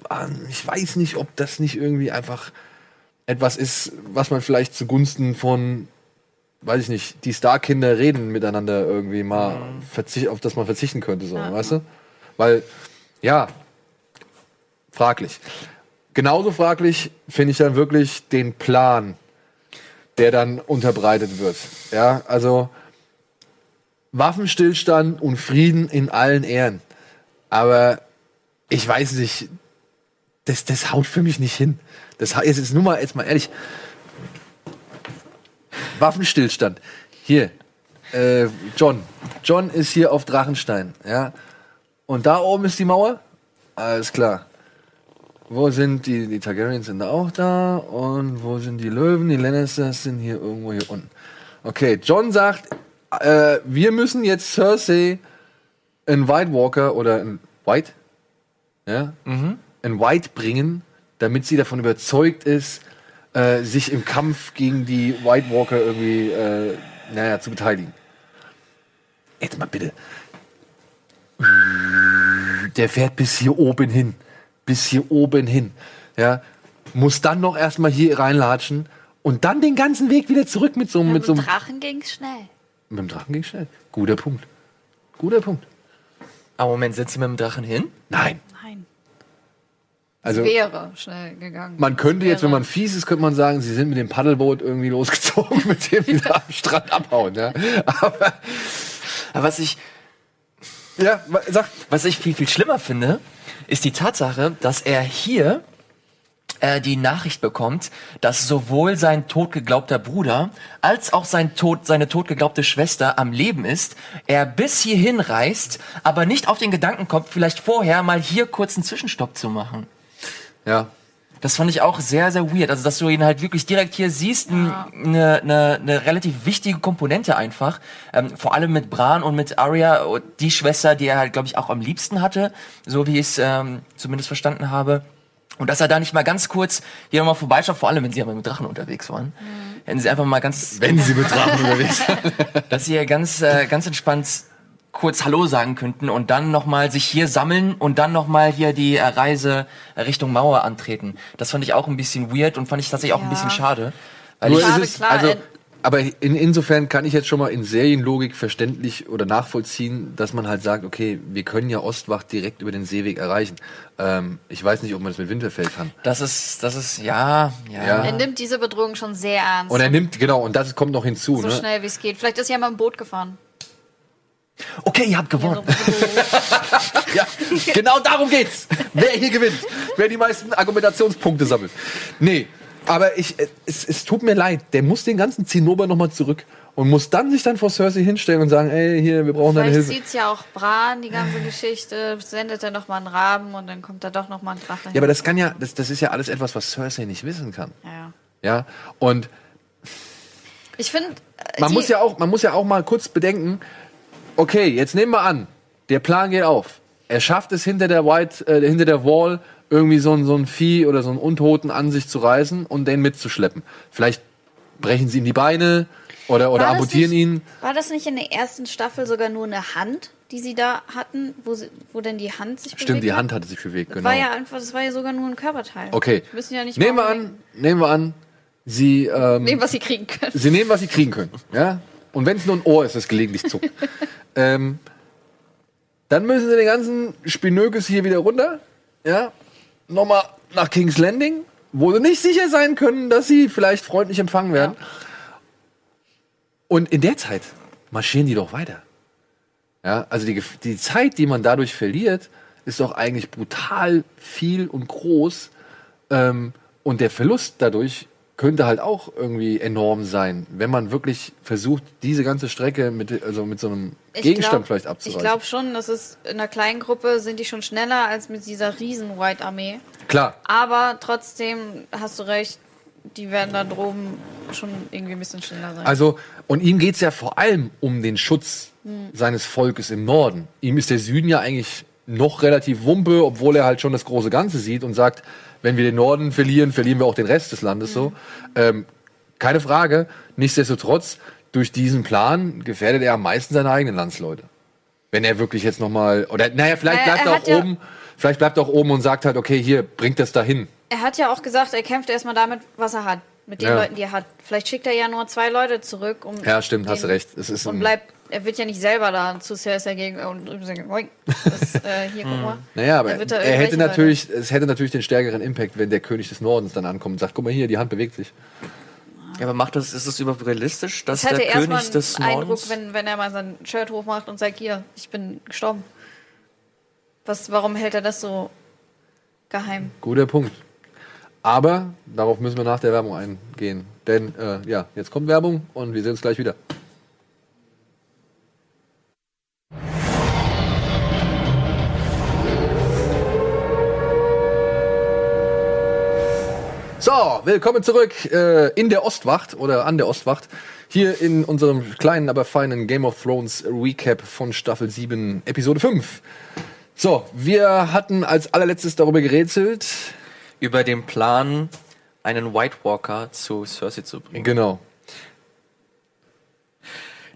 ähm, ich weiß nicht, ob das nicht irgendwie einfach etwas ist, was man vielleicht zugunsten von, weiß ich nicht, die Starkinder reden miteinander irgendwie mal, verzicht, auf das man verzichten könnte, so, Ja. weißt du? Weil, ja, fraglich. Genauso fraglich finde ich dann wirklich den Plan, der dann unterbreitet wird. Ja, also Waffenstillstand und Frieden in allen Ehren. Aber ich weiß nicht, das, das haut für mich nicht hin. Das jetzt ist nur mal jetzt mal ehrlich. Waffenstillstand. Hier, äh, John. John ist hier auf Drachenstein, ja. Und da oben ist die Mauer. Alles klar. wo sind die, die Targaryens sind auch da und wo sind die Löwen? Die Lannisters sind hier irgendwo hier unten. Okay, John sagt, äh, wir müssen jetzt Cersei in White Walker oder in White, ja, in White bringen, damit sie davon überzeugt ist, äh, sich im Kampf gegen die White Walker irgendwie, äh, naja, zu beteiligen. Jetzt mal bitte. Der fährt bis hier oben hin. Bis hier oben hin. Ja. Muss dann noch erstmal hier reinlatschen und dann den ganzen Weg wieder zurück mit so, einem- Ja, mit mit so dem einem. Drachen ging's schnell. Mit dem Drachen ging schnell. Guter Punkt. Guter Punkt. Aber Moment, sind sie mit dem Drachen hin? Nein. Nein. Also, wäre schnell gegangen. man könnte jetzt, wenn man fies ist, könnte man sagen, sie sind mit dem Paddelboot irgendwie losgezogen, mit dem wieder am Strand abhauen. Ja. Aber, Aber was ich, ja, sag. was ich viel, viel schlimmer finde, ist die Tatsache, dass er hier äh, die Nachricht bekommt, dass sowohl sein totgeglaubter Bruder als auch sein Tod, seine totgeglaubte Schwester am Leben ist. Er bis hierhin reist, aber nicht auf den Gedanken kommt, vielleicht vorher mal hier kurz einen Zwischenstopp zu machen. Ja. Das fand ich auch sehr, sehr weird. Also, dass du ihn halt wirklich direkt hier siehst, eine ne, ne, ne relativ wichtige Komponente einfach. Ähm, vor allem mit Bran und mit Arya, die Schwester, die er halt, glaube ich, auch am liebsten hatte, so wie ich es ähm, zumindest verstanden habe. Und dass er da nicht mal ganz kurz hier nochmal vorbeischaut, vor allem wenn sie aber mit Drachen unterwegs waren. Hätten sie einfach mal ganz, Wenn sie mit Drachen unterwegs sind. dass sie hier ganz, äh, ganz entspannt kurz Hallo sagen könnten und dann nochmal sich hier sammeln und dann nochmal hier die äh, Reise Richtung Mauer antreten. Das fand ich auch ein bisschen weird und fand ich tatsächlich auch ein Ja. bisschen schade. Weil Nur ich, Schade, ist es, klar, also, äh, aber in, insofern kann ich jetzt schon mal in Serienlogik verständlich oder nachvollziehen, dass man halt sagt, okay, wir können ja Ostwacht direkt über den Seeweg erreichen. Ähm, ich weiß nicht, ob man das mit Winterfell kann. das ist, das ist, ja, ja. Ja. Er nimmt diese Bedrohung schon sehr ernst. Und er nimmt, genau, und das kommt noch hinzu. so ne? schnell wie es geht. Vielleicht ist er ja mal im Boot gefahren. Okay, ihr habt gewonnen. Ja, genau darum geht's. Wer hier gewinnt, wer die meisten Argumentationspunkte sammelt. Nee, aber ich, äh, es, es tut mir leid, der muss den ganzen Zinnober nochmal zurück und muss dann sich dann vor Cersei hinstellen und sagen, ey, hier, wir brauchen deine Vielleicht Hilfe. sieht's ja auch Bran, die ganze Geschichte, sendet er noch mal einen Raben und dann kommt da doch noch mal ein Drache. Ja, aber das kann ja, das, das ist ja alles etwas, was Cersei nicht wissen kann. ja. Ja, und Ich finde, man muss ja auch, man muss ja auch mal kurz bedenken, okay, jetzt nehmen wir an, der Plan geht auf. Er schafft es hinter der White, äh, hinter der Wall irgendwie so ein, so ein Vieh oder so einen Untoten an sich zu reißen und den mitzuschleppen. Vielleicht brechen sie ihm die Beine oder, oder amputieren ihn. War das nicht in der ersten Staffel sogar nur eine Hand, die sie da hatten, wo, sie, wo denn die Hand sich Stimmt, bewegt die hat? Hand hatte sich bewegt, Das genau. war ja einfach, das war ja sogar nur ein Körperteil. okay. Wir müssen ja nicht Nehmen wir an, nehmen wir an, sie, ähm, nehmen, was sie kriegen können. Sie nehmen, was sie kriegen können. Ja? Und wenn es nur ein Ohr ist, das gelegentlich zuckt. ähm, dann müssen sie den ganzen Spinökes hier wieder runter. Ja? Nochmal nach King's Landing, wo sie nicht sicher sein können, dass sie vielleicht freundlich empfangen werden. Und in der Zeit marschieren die doch weiter. Ja, also die, die Zeit, die man dadurch verliert, ist doch eigentlich brutal viel und groß. Ähm, und der Verlust dadurch könnte halt auch irgendwie enorm sein, wenn man wirklich versucht, diese ganze Strecke mit, also mit so einem Ich Gegenstand glaub- vielleicht Ich abzureißen. glaube schon, dass es in einer kleinen Gruppe sind die schon schneller als mit dieser riesen White Armee. Klar, Aber trotzdem hast du recht, die werden da droben schon irgendwie ein bisschen schneller sein. Also, und ihm geht's ja vor allem um den Schutz Hm. seines Volkes im Norden. Ihm ist der Süden ja eigentlich noch relativ wumpe, obwohl er halt schon das große Ganze sieht und sagt, wenn wir den Norden verlieren, verlieren wir auch den Rest des Landes so. Hm. Ähm, keine Frage. Nichtsdestotrotz, durch diesen Plan gefährdet er am meisten seine eigenen Landsleute. Wenn er wirklich jetzt nochmal, oder naja, vielleicht bleibt er er, auch ja- oben, vielleicht bleibt er auch oben und sagt halt, okay, hier, bringt das dahin. er hat ja auch gesagt, er kämpft erstmal damit, was er hat. Mit den Ja. Leuten, die er hat. Vielleicht schickt er ja nur zwei Leute zurück, um. Ja, stimmt, hast du recht. Es ist und bleibt, er wird ja nicht selber da zu Cersei gegen und drüben sagen, "Moin, das, äh, hier, guck mal. Naja, aber Er wird da er hätte natürlich, es hätte natürlich den stärkeren Impact, wenn der König des Nordens dann ankommt und sagt, guck mal hier, die Hand bewegt sich. Ja, aber macht das, ist es überhaupt realistisch, dass hatte der König des einen Eindruck, Nordens... wenn, wenn er mal sein Shirt hochmacht und sagt, hier, ich bin gestorben. Was, warum hält er das so geheim? Guter Punkt. Aber darauf müssen wir nach der Werbung eingehen. Denn äh, ja, jetzt kommt Werbung und wir sehen uns gleich wieder. So, willkommen zurück äh, in der Ostwacht oder an der Ostwacht. Hier in unserem kleinen, aber feinen Game of Thrones Recap von Staffel 7, Episode 5. So, wir hatten als allerletztes darüber gerätselt. Über den Plan, einen White Walker zu Cersei zu bringen. Genau.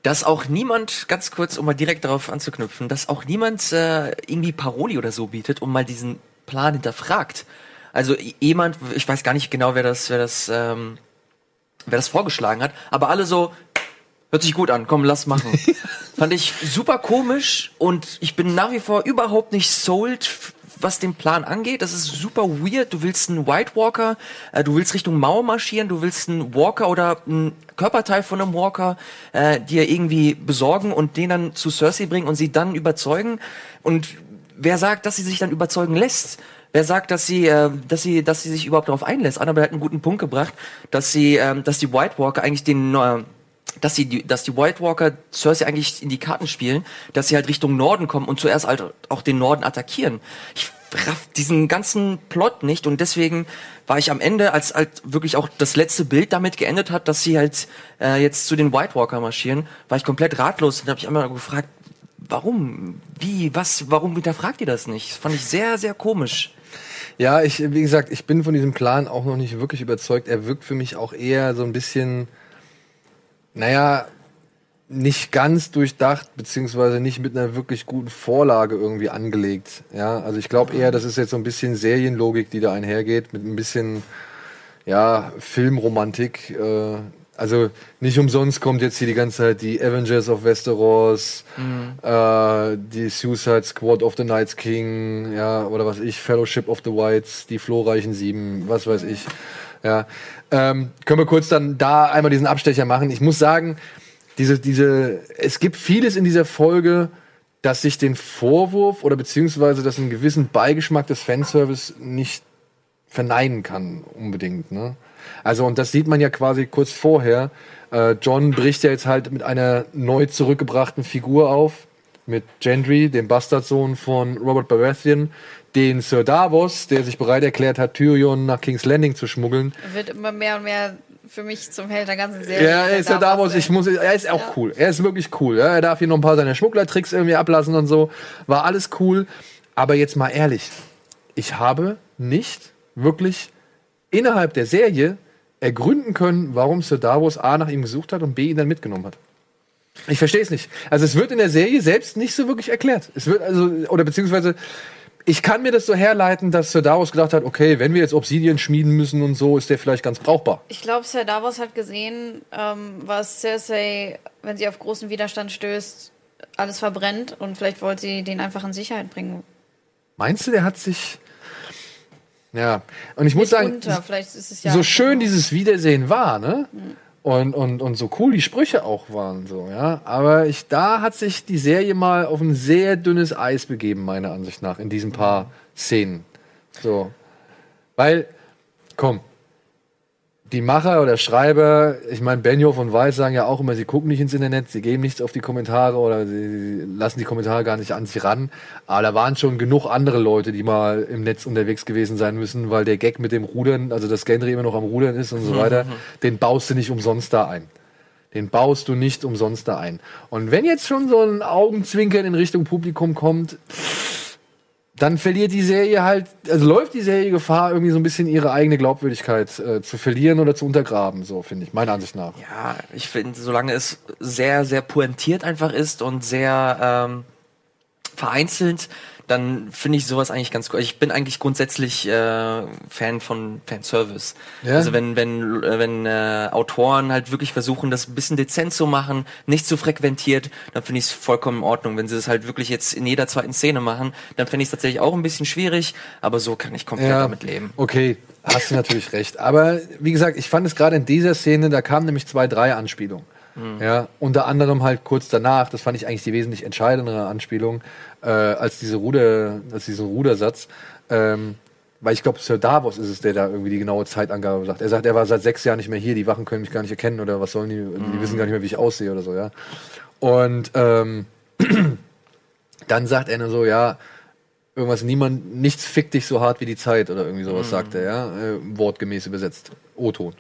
Dass auch niemand, ganz kurz, um mal direkt darauf anzuknüpfen, dass auch niemand äh, irgendwie Paroli oder so bietet, um mal diesen Plan hinterfragt. Also jemand, ich weiß gar nicht genau, wer das, wer das, ähm, wer das vorgeschlagen hat, aber alle so, hört sich gut an, komm, lass machen. Fand ich super komisch und ich bin nach wie vor überhaupt nicht sold, was den Plan angeht. Das ist super weird. Du willst einen White Walker, äh, du willst Richtung Mauer marschieren, du willst einen Walker oder einen Körperteil von einem Walker äh, dir irgendwie besorgen und den dann zu Cersei bringen und sie dann überzeugen. Und wer sagt, dass sie sich dann überzeugen lässt? Wer sagt, dass sie, äh, dass sie, dass sie sich überhaupt darauf einlässt? Annabelle hat einen guten Punkt gebracht, dass sie, ähm, dass die White Walker eigentlich den, äh, dass die, dass die White Walker Cersei eigentlich in die Karten spielen, dass sie halt Richtung Norden kommen und zuerst halt auch den Norden attackieren. Ich raff diesen ganzen Plot nicht und deswegen war ich am Ende, als halt wirklich auch das letzte Bild damit geendet hat, dass sie halt äh, jetzt zu den White Walker marschieren, war ich komplett ratlos und habe ich einmal gefragt, warum, wie, was, warum hinterfragt ihr das nicht? Das fand ich sehr, sehr komisch. Ja, ich, wie gesagt, ich bin von diesem Plan auch noch nicht wirklich überzeugt. Er wirkt für mich auch eher so ein bisschen, naja, nicht ganz durchdacht, beziehungsweise nicht mit einer wirklich guten Vorlage irgendwie angelegt. Ja, also ich glaube eher, das ist jetzt so ein bisschen Serienlogik, die da einhergeht, mit ein bisschen, ja, Filmromantik. Äh, also nicht umsonst kommt jetzt hier die ganze Zeit die Avengers of Westeros, äh, die Suicide Squad of the Night's King, ja, oder was ich, Fellowship of the Whites, die Florreichen Sieben, was weiß ich. Ja. Ähm, können wir kurz dann da einmal diesen Abstecher machen. Ich muss sagen, diese, diese, es gibt vieles in dieser Folge, dass sich den Vorwurf oder beziehungsweise dass einen gewissen Beigeschmack des Fanservice nicht verneinen kann, unbedingt. Ne? Also, und das sieht man ja quasi kurz vorher. Äh, John bricht ja jetzt halt mit einer neu zurückgebrachten Figur auf, mit Gendry, dem Bastardsohn von Robert Baratheon, den Sir Davos, der sich bereit erklärt hat, Tyrion nach King's Landing zu schmuggeln. Wird immer mehr und mehr für mich zum Held der ganzen Serie. Ja, er ist ja Davos, ich muss, er ist auch Ja. cool. Er ist wirklich cool. Ja, er darf hier noch ein paar seiner Schmugglertricks irgendwie ablassen und so. War alles cool. Aber jetzt mal ehrlich, ich habe nicht wirklich innerhalb der Serie ergründen können, warum Sir Davos A nach ihm gesucht hat und B ihn dann mitgenommen hat. Ich verstehe es nicht. Also es wird in der Serie selbst nicht so wirklich erklärt. Es wird also, oder beziehungsweise, ich kann mir das so herleiten, dass Sir Davos gedacht hat, okay, wenn wir jetzt Obsidian schmieden müssen und so, ist der vielleicht ganz brauchbar. Ich glaube, Sir Davos hat gesehen, ähm, was Cersei, wenn sie auf großen Widerstand stößt, alles verbrennt und vielleicht wollte sie den einfach in Sicherheit bringen. Meinst du, der hat sich. Ja, und ich muss sagen, ja so schön dieses Wiedersehen war, ne? Und, und, und so cool die Sprüche auch waren, so, ja. Aber ich, da hat sich die Serie mal auf ein sehr dünnes Eis begeben, meiner Ansicht nach, in diesen paar Szenen. So. Weil, komm, die Macher oder Schreiber, ich meine, Benioff und Weiss sagen ja auch immer, sie gucken nicht ins Internet, sie geben nichts auf die Kommentare oder sie, lassen die Kommentare gar nicht an sich ran. Aber da waren schon genug andere Leute, die mal im Netz unterwegs gewesen sein müssen, weil der Gag mit dem Rudern, also dass Gendry immer noch am Rudern ist und so weiter, den baust du nicht umsonst da ein. Den baust du nicht umsonst da ein. Und wenn jetzt schon so ein Augenzwinkern in Richtung Publikum kommt, dann verliert die Serie halt, also läuft die Serie Gefahr, irgendwie so ein bisschen ihre eigene Glaubwürdigkeit äh, zu verlieren oder zu untergraben, so finde ich, meiner Ansicht nach. Ja, ich finde, solange es sehr, sehr pointiert einfach ist und sehr ähm, vereinzelt, dann finde ich sowas eigentlich ganz cool. Ich bin eigentlich grundsätzlich äh, Fan von Fanservice. Ja? Also wenn wenn äh, wenn äh, Autoren halt wirklich versuchen, das ein bisschen dezent zu machen, nicht zu frequentiert, dann finde ich es vollkommen in Ordnung. Wenn sie es halt wirklich jetzt in jeder zweiten Szene machen, dann finde ich es tatsächlich auch ein bisschen schwierig, aber so kann ich komplett damit leben. Okay, hast du natürlich recht. Aber wie gesagt, ich fand es gerade in dieser Szene, da kamen nämlich zwei, drei Anspielungen. Ja, unter anderem halt kurz danach, das fand ich eigentlich die wesentlich entscheidendere Anspielung, äh, als diese Ruder, als diesen Rudersatz. Ähm, weil ich glaube, Sir Davos ist es, der da irgendwie die genaue Zeitangabe sagt. Er sagt, er war seit sechs Jahren nicht mehr hier, die Wachen können mich gar nicht erkennen oder was sollen die, die wissen gar nicht mehr, wie ich aussehe oder so, ja. Und ähm, dann sagt er nur so, ja, irgendwas, niemand, nichts fickt dich so hart wie die Zeit oder irgendwie sowas sagt er, ja, äh, wortgemäß übersetzt, O-Ton.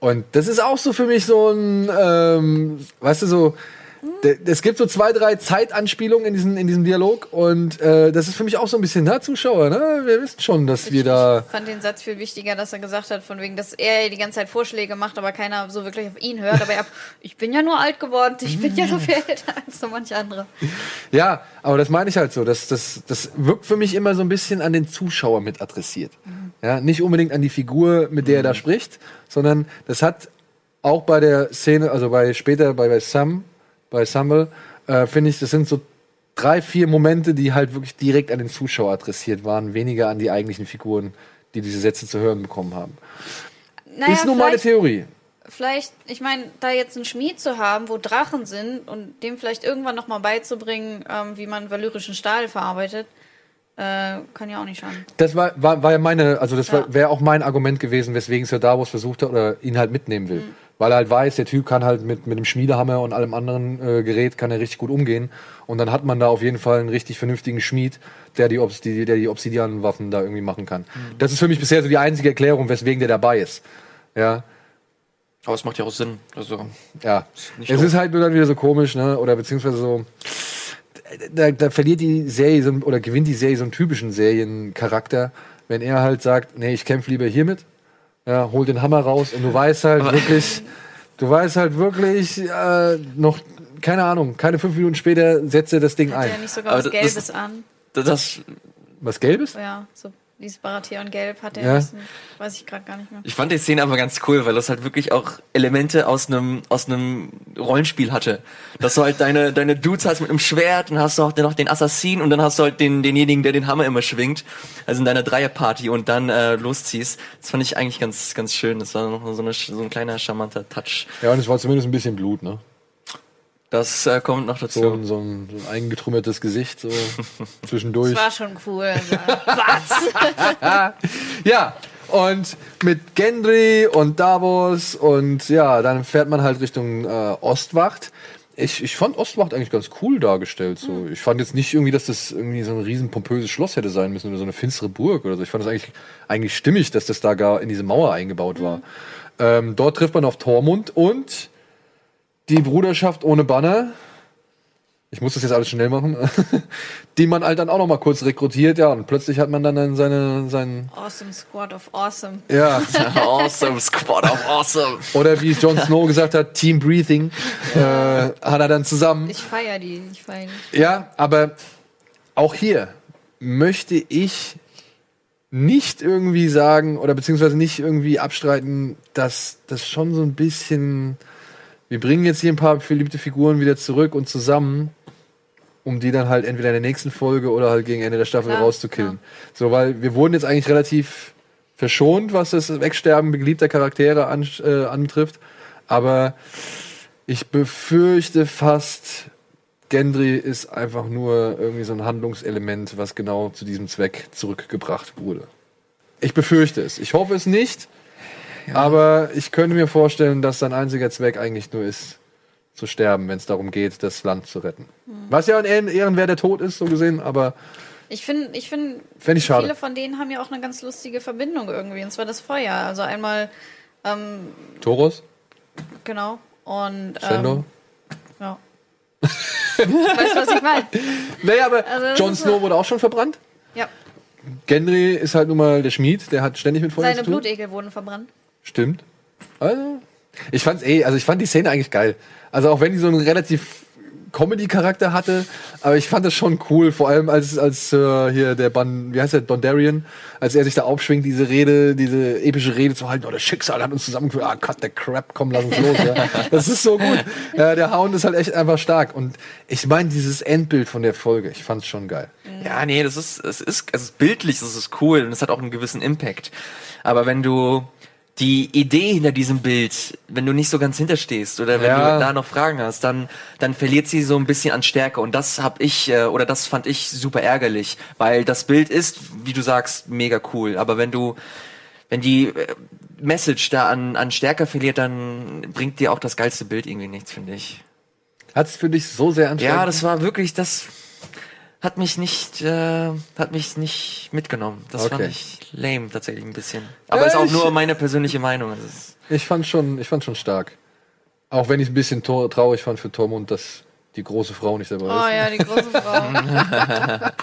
Und das ist auch so für mich so ein, ähm, weißt du, so, es gibt so zwei, drei Zeitanspielungen in, diesem in diesem Dialog und äh, das ist für mich auch so ein bisschen, na, Zuschauer, ne? Wir wissen schon, dass wir da. Ich fand den Satz viel wichtiger, dass er gesagt hat, von wegen, dass er die ganze Zeit Vorschläge macht, aber keiner so wirklich auf ihn hört. Aber er, ich bin ja nur alt geworden, ich bin ja nur viel älter als so manche andere. Ja, aber das meine ich halt so. Das, das, das wirkt für mich immer so ein bisschen an den Zuschauer mit adressiert. Ja, nicht unbedingt an die Figur, mit der er da spricht, sondern das hat auch bei der Szene, also bei später bei, bei Sam, bei Samuel, äh, finde ich, das sind so drei, vier Momente, die halt wirklich direkt an den Zuschauer adressiert waren, weniger an die eigentlichen Figuren, die diese Sätze zu hören bekommen haben. Naja, Ist nur meine Theorie. vielleicht, ich meine, da jetzt einen Schmied zu haben, wo Drachen sind und dem vielleicht irgendwann noch mal beizubringen, ähm, wie man valyrischen Stahl verarbeitet, äh, kann ja auch nicht schaden. Das war, war, war ja meine, also das Ja. wäre auch mein Argument gewesen, weswegen Sir Davos versucht hat oder ihn halt mitnehmen will. Weil er halt weiß, der Typ kann halt mit, mit dem Schmiedehammer und allem anderen äh, Gerät kann er richtig gut umgehen. Und dann hat man da auf jeden Fall einen richtig vernünftigen Schmied, der die, Obs die, der die Obsidian-Waffen da irgendwie machen kann. Das ist für mich bisher so die einzige Erklärung, weswegen der dabei ist. Ja, Aber es macht ja auch Sinn. Also, ja. nicht Es ist halt nur dann wieder so komisch, ne? Oder beziehungsweise so. Da, da verliert die Serie so, oder gewinnt die Serie so einen typischen Seriencharakter, wenn er halt sagt, nee, ich kämpfe lieber hiermit, ja, hol den Hammer raus und du weißt halt wirklich, du weißt halt wirklich äh, noch, keine Ahnung, keine fünf Minuten später setzt er das Ding Hat ein. er nicht sogar Aber was das- Gelbes an? das, Was Gelbes? Ja, so dieses Baratheon Gelb hat er Ja. bisschen, weiß ich gerade gar nicht mehr. ich fand die Szene aber ganz cool, weil das halt wirklich auch Elemente aus einem aus einem Rollenspiel hatte. Dass du halt deine deine Dudes hast mit einem Schwert, dann hast du auch noch den Assassin und dann hast du halt den denjenigen, der den Hammer immer schwingt, also in deiner Dreierparty und dann äh, losziehst. Das fand ich eigentlich ganz ganz schön. Das war noch so, eine, so ein kleiner charmanter Touch. Ja, und es war zumindest ein bisschen Blut, ne? Das äh, kommt noch dazu. So, ein- so, ein, so ein eingetrümmertes Gesicht, so zwischendurch. Das war schon cool. Also, was? Ja, und mit Gendry und Davos und ja, dann fährt man halt Richtung äh, Ostwacht. Ich, ich fand Ostwacht eigentlich ganz cool dargestellt. So. Ich fand jetzt nicht irgendwie, dass das irgendwie so ein riesen pompöses Schloss hätte sein müssen oder so eine finstere Burg oder so. Ich fand es eigentlich, eigentlich stimmig, dass das da gar in diese Mauer eingebaut war. Ähm, dort trifft man auf Tormund und die Bruderschaft ohne Banner. Ich muss das jetzt alles schnell machen. die man halt dann auch noch mal kurz rekrutiert, ja, und plötzlich hat man dann, seine, seinen, awesome Squad of Awesome. ja, awesome, Squad of Awesome. oder wie Jon Snow gesagt hat, Team Breathing, äh, hat er dann zusammen. Ich feiere die, ich feiere die. Ja, aber auch hier möchte ich nicht irgendwie sagen oder beziehungsweise nicht irgendwie abstreiten, dass das schon so ein bisschen. Wir bringen jetzt hier ein paar verliebte Figuren wieder zurück und zusammen, um die dann halt entweder in der nächsten Folge oder halt gegen Ende der Staffel Klar, rauszukillen. So, weil wir wurden jetzt eigentlich relativ verschont, was das Wegsterben beliebter Charaktere an, äh, anbetrifft. Aber ich befürchte fast, Gendry ist einfach nur irgendwie so ein Handlungselement, was genau zu diesem Zweck zurückgebracht wurde. Ich befürchte es. Ich hoffe es nicht. Aber ich könnte mir vorstellen, dass sein einziger Zweck eigentlich nur ist, zu sterben, wenn es darum geht, das Land zu retten. Was ja ein Ehren- Ehrenwert der Tod ist, so gesehen, aber Ich finde, ich finde, Fänd ich schade. viele von denen haben ja auch eine ganz lustige Verbindung irgendwie, und zwar das Feuer. Also einmal, ähm, Toros, genau, und ähm, ja. weißt du, was ich meine? Naja, aber Also Jon Snow wurde auch schon verbrannt. Ja, Gendry ist halt nun mal der Schmied, der hat ständig mit Feuer seine zu tun. Blutegel wurden verbrannt. Stimmt. Also, ich fand's eh, also ich fand die Szene eigentlich geil. Also auch wenn die so einen relativ Comedy-Charakter hatte, aber ich fand das schon cool, vor allem als, als äh, hier der Ban, wie heißt der, Dondarian, als er sich da aufschwingt, diese Rede, diese epische Rede zu halten, oh, das Schicksal hat uns zusammengeführt, ah, cut the crap, komm, lass uns los, ja. Das ist so gut. Ja, der Hound ist halt echt einfach stark und ich meine, dieses Endbild von der Folge, ich fand's schon geil. Ja, nee, das ist, es ist, es ist bildlich, das ist cool und es hat auch einen gewissen Impact. Aber wenn du die Idee hinter diesem Bild, wenn du nicht so ganz hinterstehst oder wenn Ja. du da noch Fragen hast, dann, dann verliert sie so ein bisschen an Stärke und das hab ich, äh, oder das fand ich super ärgerlich, weil das Bild ist, wie du sagst, mega cool. Aber wenn du, wenn die äh, Message da an, an Stärke verliert, dann bringt dir auch das geilste Bild irgendwie nichts, finde ich. Hat's für dich so sehr anstrengend? Ja, das war wirklich das. Hat mich nicht, äh, hat mich nicht mitgenommen. Das fand Okay. ich lame tatsächlich ein bisschen. Aber Ja, ist auch ich- nur meine persönliche Meinung. Also es ist- Ich fand schon, ich fand schon stark. Auch wenn ich ein bisschen traurig fand für Tormund, dass die große Frau nicht dabei Oh ist. ja, die große Frau.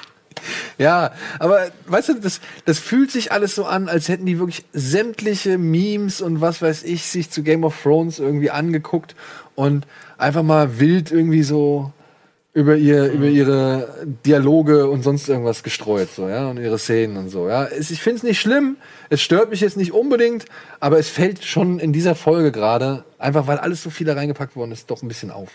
Ja, aber weißt du, das, das fühlt sich alles so an, als hätten die wirklich sämtliche Memes und was weiß ich sich zu Game of Thrones irgendwie angeguckt und einfach mal wild irgendwie so über ihr, über ihre Dialoge und sonst irgendwas gestreut, so, ja, und ihre Szenen und so, ja. Ich finde es nicht schlimm, es stört mich jetzt nicht unbedingt, aber es fällt schon in dieser Folge gerade, einfach weil alles so viel da reingepackt worden ist, doch ein bisschen auf.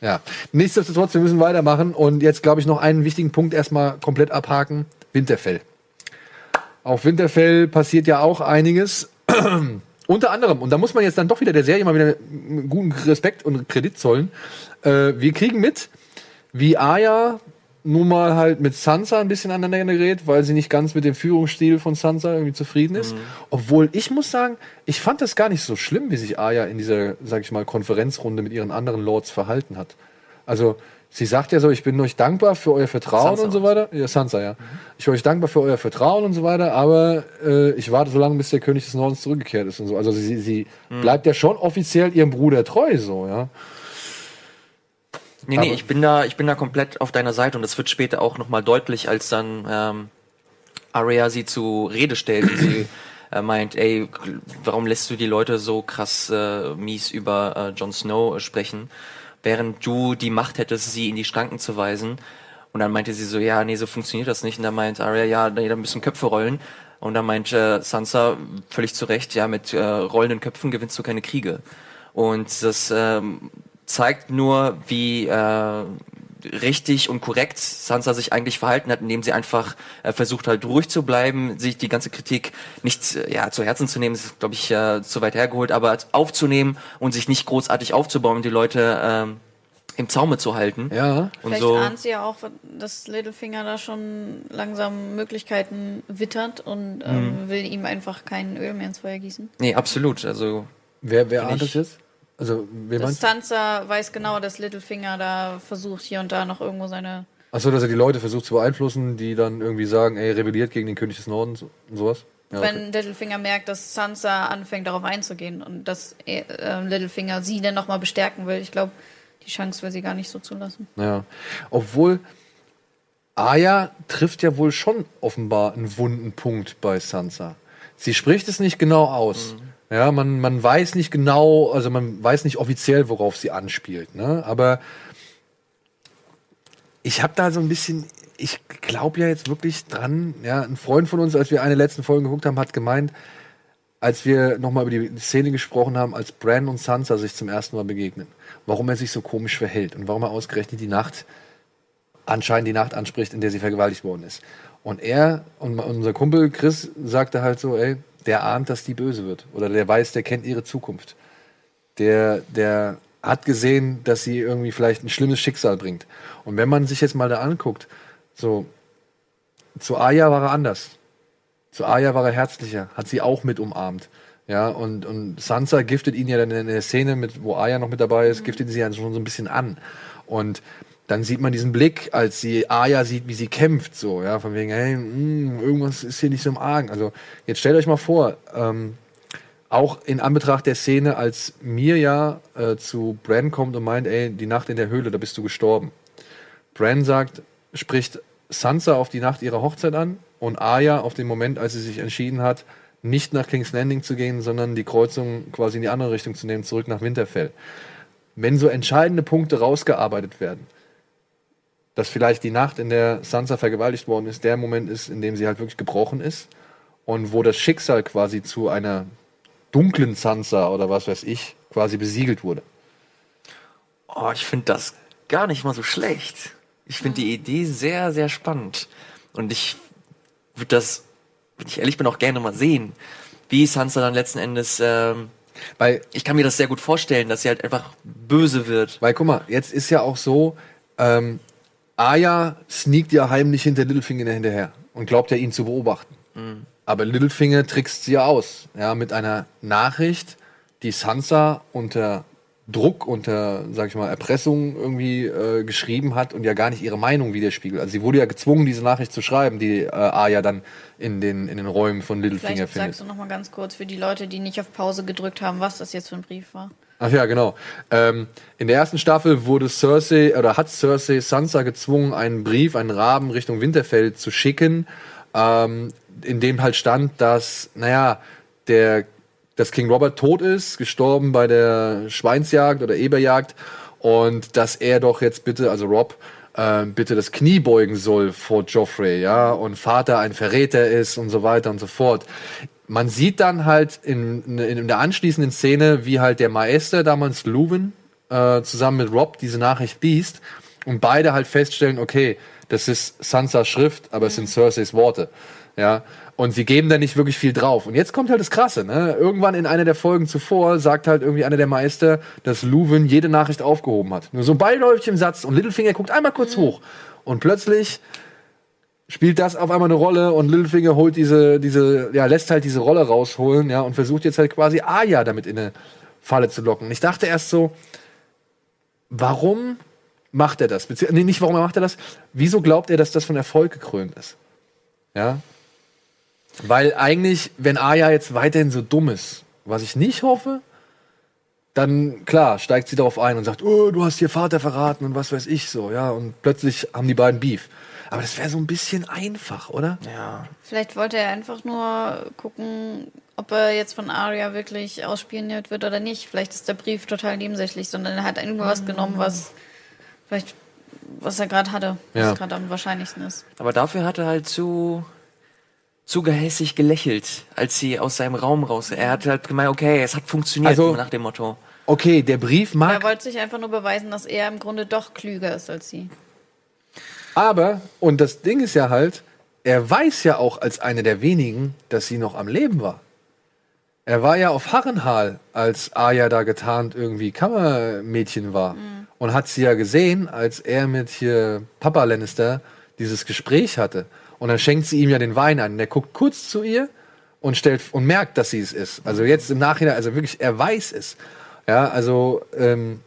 Ja, nichtsdestotrotz, wir müssen weitermachen und jetzt glaube ich noch einen wichtigen Punkt erstmal komplett abhaken. Winterfell. Auf Winterfell passiert ja auch einiges. Unter anderem, und da muss man jetzt dann doch wieder der Serie mal wieder guten Respekt und Kredit zollen. Äh, wir kriegen mit, wie Arya nun mal halt mit Sansa ein bisschen aneinander gerät, weil sie nicht ganz mit dem Führungsstil von Sansa irgendwie zufrieden ist. Obwohl ich muss sagen, ich fand das gar nicht so schlimm, wie sich Arya in dieser, sag ich mal, Konferenzrunde mit ihren anderen Lords verhalten hat. Also sie sagt ja so, ich bin euch dankbar für euer Vertrauen Sansa und so weiter. Ja, Sansa, ja. Ich bin euch dankbar für euer Vertrauen und so weiter, aber äh, ich warte so lange, bis der König des Nordens zurückgekehrt ist und so. Also sie, sie bleibt ja schon offiziell ihrem Bruder treu, so, ja. Nee, nee, Aber- ich bin da, ich bin da komplett auf deiner Seite und das wird später auch nochmal deutlich, als dann ähm, Arya sie zu Rede stellt und sie äh, meint, ey, warum lässt du die Leute so krass äh, mies über äh, Jon Snow äh, sprechen, während du die Macht hättest, sie in die Schranken zu weisen. Und dann meinte sie so, ja, nee, so funktioniert das nicht. Und dann meint Arya, ja, nee, da müssen Köpfe rollen. Und dann meint äh, Sansa völlig zu Recht, ja, mit äh, rollenden Köpfen gewinnst du keine Kriege. Und das ähm, zeigt nur, wie äh, richtig und korrekt Sansa sich eigentlich verhalten hat, indem sie einfach äh, versucht halt ruhig zu bleiben, sich die ganze Kritik nicht äh, ja zu Herzen zu nehmen, das ist glaube ich äh, zu weit hergeholt, aber aufzunehmen und sich nicht großartig aufzubauen und die Leute ähm, im Zaume zu halten. Ja. Und Vielleicht so ahnt sie ja auch, dass Littlefinger da schon langsam Möglichkeiten wittert und ähm, Mhm. will ihm einfach kein Öl mehr ins Feuer gießen. Nee, absolut, also Wer, wer ahnt ich- das jetzt? Also, wer Das? Sansa weiß genau, dass Littlefinger da versucht, hier und da noch irgendwo seine. Achso, dass er die Leute versucht zu beeinflussen, die dann irgendwie sagen, ey, rebelliert gegen den König des Nordens und sowas? Ja, okay. Wenn Littlefinger merkt, dass Sansa anfängt, darauf einzugehen und dass äh, Littlefinger sie dann nochmal bestärken will. Ich glaube, die Chance will sie gar nicht so zulassen. Ja. Obwohl Aya trifft ja wohl schon offenbar einen wunden Punkt bei Sansa. Sie spricht es nicht genau aus. Ja, man, man weiß nicht genau, also man weiß nicht offiziell, worauf sie anspielt. Ne? Aber ich habe da so ein bisschen, ich glaube ja jetzt wirklich dran, ja, ein Freund von uns, als wir eine letzten Folge geguckt haben, hat gemeint, als wir nochmal über die Szene gesprochen haben, als Bran und Sansa sich zum ersten Mal begegnen, warum er sich so komisch verhält und warum er ausgerechnet die Nacht, anscheinend die Nacht anspricht, in der sie vergewaltigt worden ist. Und er und unser Kumpel Chris sagte halt so, ey, der ahnt, dass die böse wird. Oder der weiß, der kennt ihre Zukunft. Der, der hat gesehen, dass sie irgendwie vielleicht ein schlimmes Schicksal bringt. Und wenn man sich jetzt mal da anguckt, so, zu Aya war er anders. Zu Arya war er herzlicher, hat sie auch mit umarmt. Ja, und, und Sansa giftet ihn ja dann in der Szene, mit, wo Arya noch mit dabei ist, giftet sie ja schon so ein bisschen an. Und dann sieht man diesen Blick, als sie Arya sieht, wie sie kämpft, so, ja, von wegen, hey, mh, irgendwas ist hier nicht so im Argen. Also, jetzt stellt euch mal vor, ähm, auch in Anbetracht der Szene, als Mirja äh, zu Bran kommt und meint, ey, die Nacht in der Höhle, da bist du gestorben. Bran sagt, spricht Sansa auf die Nacht ihrer Hochzeit an und Arya auf den Moment, als sie sich entschieden hat, nicht nach King's Landing zu gehen, sondern die Kreuzung quasi in die andere Richtung zu nehmen, zurück nach Winterfell. Wenn so entscheidende Punkte rausgearbeitet werden, dass vielleicht die Nacht, in der Sansa vergewaltigt worden ist, der Moment ist, in dem sie halt wirklich gebrochen ist und wo das Schicksal quasi zu einer dunklen Sansa oder was weiß ich quasi besiegelt wurde. Oh, ich finde das gar nicht mal so schlecht. Ich finde die Idee sehr, sehr spannend. Und ich würde das, wenn ich ehrlich bin, auch gerne mal sehen, wie Sansa dann letzten Endes, ähm, Weil ich kann mir das sehr gut vorstellen, dass sie halt einfach böse wird. Weil guck mal, jetzt ist ja auch so, ähm, Aya sneakt ja heimlich hinter Littlefinger hinterher und glaubt ja ihn zu beobachten. Aber Littlefinger trickst sie ja aus, ja, mit einer Nachricht, die Sansa unter Druck, unter, sag ich mal, Erpressung irgendwie äh, geschrieben hat und ja gar nicht ihre Meinung widerspiegelt. Also sie wurde ja gezwungen, diese Nachricht zu schreiben, die äh, Aya dann in den, in den Räumen von Littlefinger Vielleicht findet. sagst du noch mal ganz kurz für die Leute, die nicht auf Pause gedrückt haben, was das jetzt für ein Brief war. Ach ja, genau. Ähm, in der ersten Staffel wurde Cersei oder hat Cersei Sansa gezwungen, einen Brief, einen Raben Richtung Winterfell zu schicken, ähm, in dem halt stand, dass, naja, der, dass King Robert tot ist, gestorben bei der Schweinsjagd oder Eberjagd und dass er doch jetzt bitte, also Rob, äh, bitte das Knie beugen soll vor Joffrey, ja, und Vater ein Verräter ist und so weiter und so fort man sieht dann halt in, in, der anschließenden Szene, wie halt der Meister damals Luwin äh, zusammen mit Rob diese Nachricht liest und beide halt feststellen, okay, das ist Sansas Schrift, aber es sind Cerseis Worte. Ja, und sie geben da nicht wirklich viel drauf. Und jetzt kommt halt das Krasse, ne? Irgendwann in einer der Folgen zuvor sagt halt irgendwie einer der Meister, dass Luwin jede Nachricht aufgehoben hat. Nur so beiläufig im Satz und Littlefinger guckt einmal kurz hoch und plötzlich spielt das auf einmal eine Rolle und Littlefinger holt diese, diese, ja, lässt halt diese Rolle rausholen, ja, und versucht jetzt halt quasi Aya damit in eine Falle zu locken. Ich dachte erst so, warum macht er das? Bezieh nee, nicht warum macht er das, wieso glaubt er, dass das von Erfolg gekrönt ist? Ja. Weil eigentlich, wenn Aya jetzt weiterhin so dumm ist, was ich nicht hoffe, dann klar steigt sie darauf ein und sagt, oh, du hast hier Vater verraten und was weiß ich so, ja, und plötzlich haben die beiden Beef. Aber das wäre so ein bisschen einfach, oder? Ja. Vielleicht wollte er einfach nur gucken, ob er jetzt von Arya wirklich ausspioniert wird oder nicht. Vielleicht ist der Brief total nebensächlich, sondern er hat irgendwas genommen, was vielleicht was er gerade hatte, was Ja. gerade am wahrscheinlichsten ist. Aber dafür hat er halt zu, zu gehässig gelächelt, als sie aus seinem Raum raus. Er hat halt gemeint, okay, es hat funktioniert, Also- nach dem Motto. Okay, der Brief Er mag, wollte sich einfach nur beweisen, dass er im Grunde doch klüger ist als sie. Aber, und das Ding ist ja halt, er weiß ja auch als einer der wenigen, dass sie noch am Leben war. Er war ja auf Harrenhal, als Arya da getarnt irgendwie Kammermädchen war. Und hat sie ja gesehen, als er mit hier Papa Lannister dieses Gespräch hatte. Und dann schenkt sie ihm ja den Wein ein. Und er guckt kurz zu ihr und stellt und merkt, dass sie es ist. Also jetzt im Nachhinein, also wirklich, er weiß es. Ja, also ähm,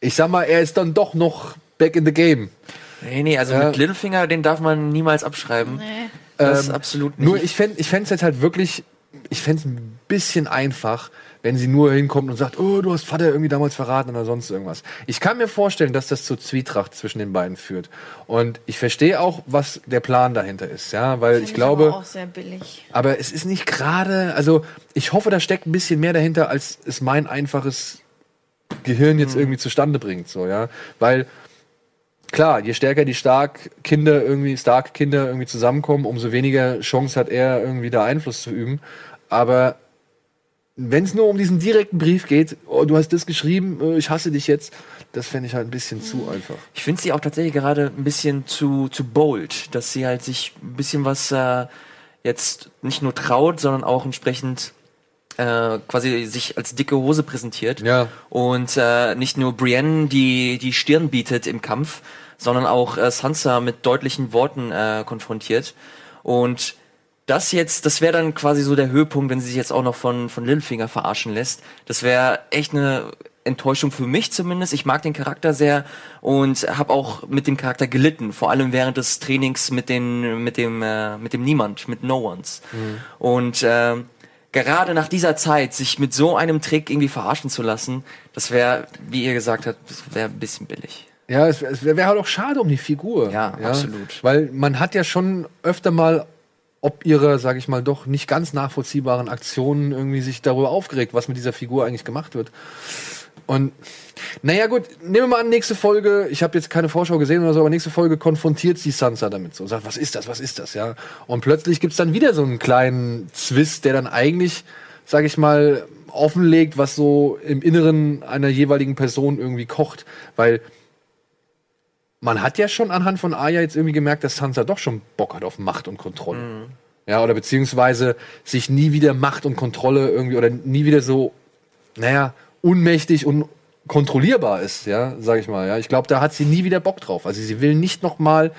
ich sag mal, er ist dann doch noch back in the game. Nee, nee, also Ja. mit Littlefinger, den darf man niemals abschreiben. Nee. Das Ähm, absolut nicht. Nur ich fände ich fänd's jetzt halt wirklich, ich fände es ein bisschen einfach, wenn sie nur hinkommt und sagt, oh, du hast Vater irgendwie damals verraten oder sonst irgendwas. Ich kann mir vorstellen, dass das zur Zwietracht zwischen den beiden führt. Und ich verstehe auch, was der Plan dahinter ist, ja, weil Find ich glaube, aber auch sehr billig. aber es ist nicht gerade, also ich hoffe, da steckt ein bisschen mehr dahinter, als es mein einfaches Gehirn jetzt irgendwie zustande bringt, so, ja, weil klar, je stärker die Stark-Kinder irgendwie, Stark-Kinder irgendwie zusammenkommen, umso weniger Chance hat er irgendwie da Einfluss zu üben, aber wenn es nur um diesen direkten Brief geht, oh, du hast das geschrieben, äh, ich hasse dich jetzt, das fände ich halt ein bisschen zu einfach. Ich finde sie auch tatsächlich gerade ein bisschen zu, zu bold, dass sie halt sich ein bisschen was äh, jetzt nicht nur traut, sondern auch entsprechend äh, quasi sich als dicke Hose präsentiert. Ja. Und äh, nicht nur Brienne die, die Stirn bietet im Kampf, sondern auch äh, Sansa mit deutlichen Worten äh, konfrontiert. Und das jetzt, das wäre dann quasi so der Höhepunkt, wenn sie sich jetzt auch noch von, von Littlefinger verarschen lässt. Das wäre echt eine Enttäuschung für mich zumindest. Ich mag den Charakter sehr und habe auch mit dem Charakter gelitten, vor allem während des Trainings mit den mit dem äh, mit dem Niemand, mit No Ones. Und äh, gerade nach dieser Zeit sich mit so einem Trick irgendwie verarschen zu lassen, das wäre, wie ihr gesagt habt, das wäre ein bisschen billig. Ja, es, es wäre halt auch schade um die Figur. Ja, absolut. Weil man hat ja schon öfter mal ob ihre, sage ich mal, doch nicht ganz nachvollziehbaren Aktionen irgendwie sich darüber aufgeregt, was mit dieser Figur eigentlich gemacht wird. Und naja gut, nehmen wir mal an, nächste Folge, ich habe jetzt keine Vorschau gesehen oder so, aber nächste Folge konfrontiert sie Sansa damit so und sagt, was ist das, was ist das, ja. Und plötzlich gibt's dann wieder so einen kleinen Zwist, der dann eigentlich, sage ich mal, offenlegt, was so im Inneren einer jeweiligen Person irgendwie kocht. Weil man hat ja schon anhand von Arya jetzt irgendwie gemerkt, dass Sansa doch schon Bock hat auf Macht und Kontrolle. Ja, oder beziehungsweise sich nie wieder Macht und Kontrolle irgendwie oder nie wieder so, naja, unmächtig und kontrollierbar ist, ja, sag ich mal. Ja, ich glaube, da hat sie nie wieder Bock drauf. Also sie will nicht noch mal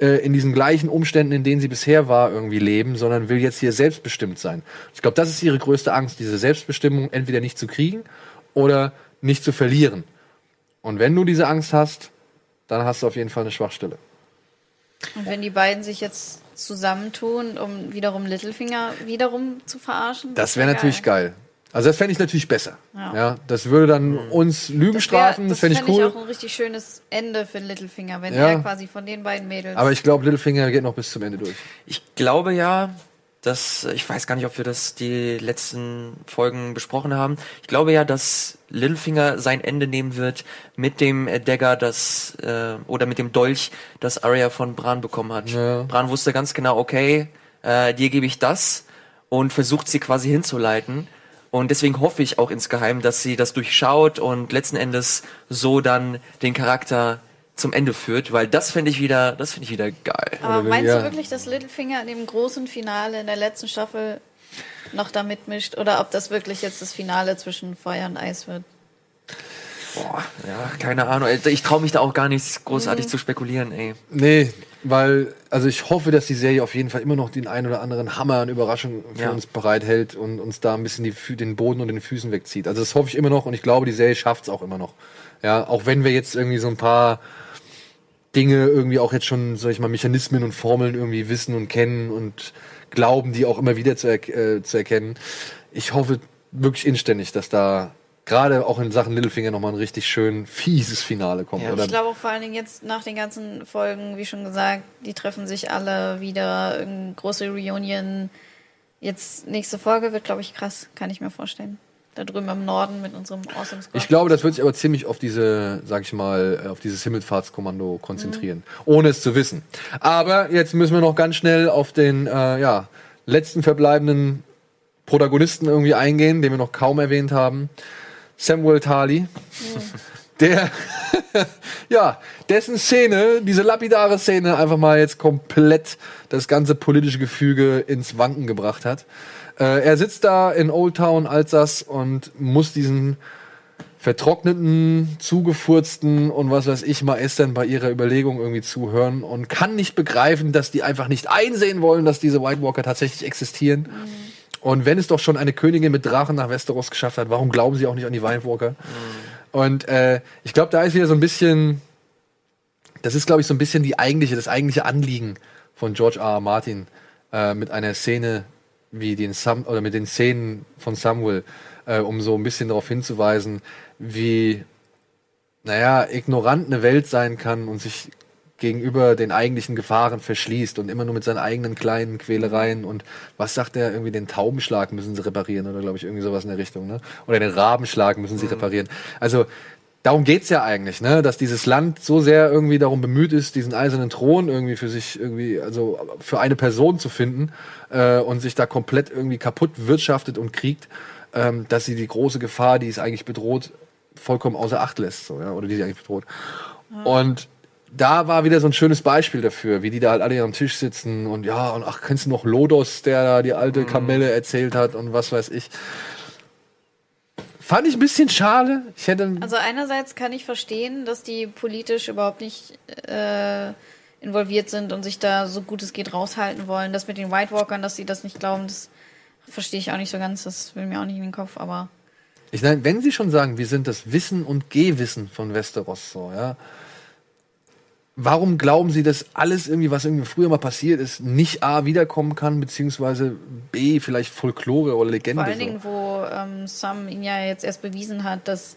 äh, in diesen gleichen Umständen, in denen sie bisher war, irgendwie leben, sondern will jetzt hier selbstbestimmt sein. Ich glaube, das ist ihre größte Angst, diese Selbstbestimmung entweder nicht zu kriegen oder nicht zu verlieren. Und wenn du diese Angst hast, dann hast du auf jeden Fall eine Schwachstelle. Und wenn die beiden sich jetzt zusammentun, um wiederum Littlefinger wiederum zu verarschen? Das wäre natürlich geil. Also das fände ich natürlich besser. Ja. Ja. das würde dann uns Lügen Das, strafen, wär, das das fände ich cool. auch ein richtig schönes Ende für Littlefinger, wenn Ja. er quasi von den beiden Mädels. Aber ich glaube, Littlefinger geht noch bis zum Ende durch. Ich glaube ja, dass, ich weiß gar nicht, ob wir das die letzten Folgen besprochen haben. Ich glaube ja, dass Littlefinger sein Ende nehmen wird mit dem Dagger, das, äh, oder mit dem Dolch, das Arya von Bran bekommen hat. Ja. Bran wusste ganz genau, okay, äh, dir gebe ich das und versucht sie quasi hinzuleiten. Und deswegen hoffe ich auch insgeheim, dass sie das durchschaut und letzten Endes so dann den Charakter zum Ende führt, weil das finde ich wieder, das finde ich wieder geil. Aber meinst ja. du wirklich, dass Littlefinger in dem großen Finale in der letzten Staffel noch da mitmischt? Oder ob das wirklich jetzt das Finale zwischen Feuer und Eis wird? Boah, ja, keine Ahnung. Ich traue mich da auch gar nicht großartig zu spekulieren, ey. Nee, weil, also ich hoffe, dass die Serie auf jeden Fall immer noch den einen oder anderen Hammer an Überraschung für Ja. uns bereithält und uns da ein bisschen die, den Boden und den Füßen wegzieht. Also das hoffe ich immer noch und ich glaube, die Serie schafft es auch immer noch. Ja, auch wenn wir jetzt irgendwie so ein paar Dinge irgendwie auch jetzt schon, sag ich mal, Mechanismen und Formeln irgendwie wissen und kennen und glauben, die auch immer wieder zu, er äh, zu erkennen. Ich hoffe wirklich inständig, dass da gerade auch in Sachen Littlefinger nochmal ein richtig schön fieses Finale kommt. Ja. oder? Ich glaube auch vor allen Dingen jetzt nach den ganzen Folgen, wie schon gesagt, die treffen sich alle wieder, große Reunion. Jetzt nächste Folge wird, glaube ich, krass, kann ich mir vorstellen. Da drüben im Norden mit unserem Awesome Squad. Ich glaube, das wird sich aber ziemlich auf diese, sag ich mal, äh, auf dieses Himmelfahrtskommando konzentrieren, ohne es zu wissen. Aber jetzt müssen wir noch ganz schnell auf den äh, ja, letzten verbleibenden Protagonisten irgendwie eingehen, den wir noch kaum erwähnt haben. Samuel Tali. Der, ja, dessen Szene, diese lapidare Szene, einfach mal jetzt komplett das ganze politische Gefüge ins Wanken gebracht hat. Äh, er sitzt da in Old Town Alsace und muss diesen vertrockneten, zugefurzten und was weiß ich mal Estern bei ihrer Überlegung irgendwie zuhören und kann nicht begreifen, dass die einfach nicht einsehen wollen, dass diese White Walker tatsächlich existieren. Und wenn es doch schon eine Königin mit Drachen nach Westeros geschafft hat, warum glauben sie auch nicht an die White Walker? Und äh, ich glaube, da ist wieder so ein bisschen, das ist, glaube ich, so ein bisschen die eigentliche, das eigentliche Anliegen von George R. R. Martin äh, mit einer Szene wie den Sam oder mit den Szenen von Samuel, äh, um so ein bisschen darauf hinzuweisen, wie, naja, ignorant eine Welt sein kann und sich gegenüber den eigentlichen Gefahren verschließt und immer nur mit seinen eigenen kleinen Quälereien und was sagt er irgendwie den Taubenschlag müssen sie reparieren oder glaube ich irgendwie sowas in der Richtung ne? Oder den Rabenschlag müssen sie reparieren. Also darum geht's ja eigentlich ne? Dass dieses Land so sehr irgendwie darum bemüht ist diesen eisernen Thron irgendwie für sich irgendwie also für eine Person zu finden äh, und sich da komplett irgendwie kaputt wirtschaftet und kriegt ähm, dass sie die große Gefahr die es eigentlich bedroht vollkommen außer Acht lässt so ja oder die sie eigentlich bedroht. Und da war wieder so ein schönes Beispiel dafür, wie die da halt alle am Tisch sitzen und ja, und ach, kennst du noch Lodos, der da die alte Kamelle erzählt hat und was weiß ich. Fand ich ein bisschen schade. Ich hätte. Also einerseits kann ich verstehen, dass die politisch überhaupt nicht äh, involviert sind und sich da so gut es geht raushalten wollen. Das mit den White Walkern, dass sie das nicht glauben, das verstehe ich auch nicht so ganz. Das will mir auch nicht in den Kopf, aber ich meine, wenn sie schon sagen, wir sind das Wissen und Gehwissen von Westeros, so, ja. Warum glauben sie, dass alles irgendwie, was irgendwie früher mal passiert ist, nicht A wiederkommen kann, beziehungsweise B vielleicht Folklore oder Legende? vor allen so? Dingen, wo ähm, Sam ihn ja jetzt erst bewiesen hat, dass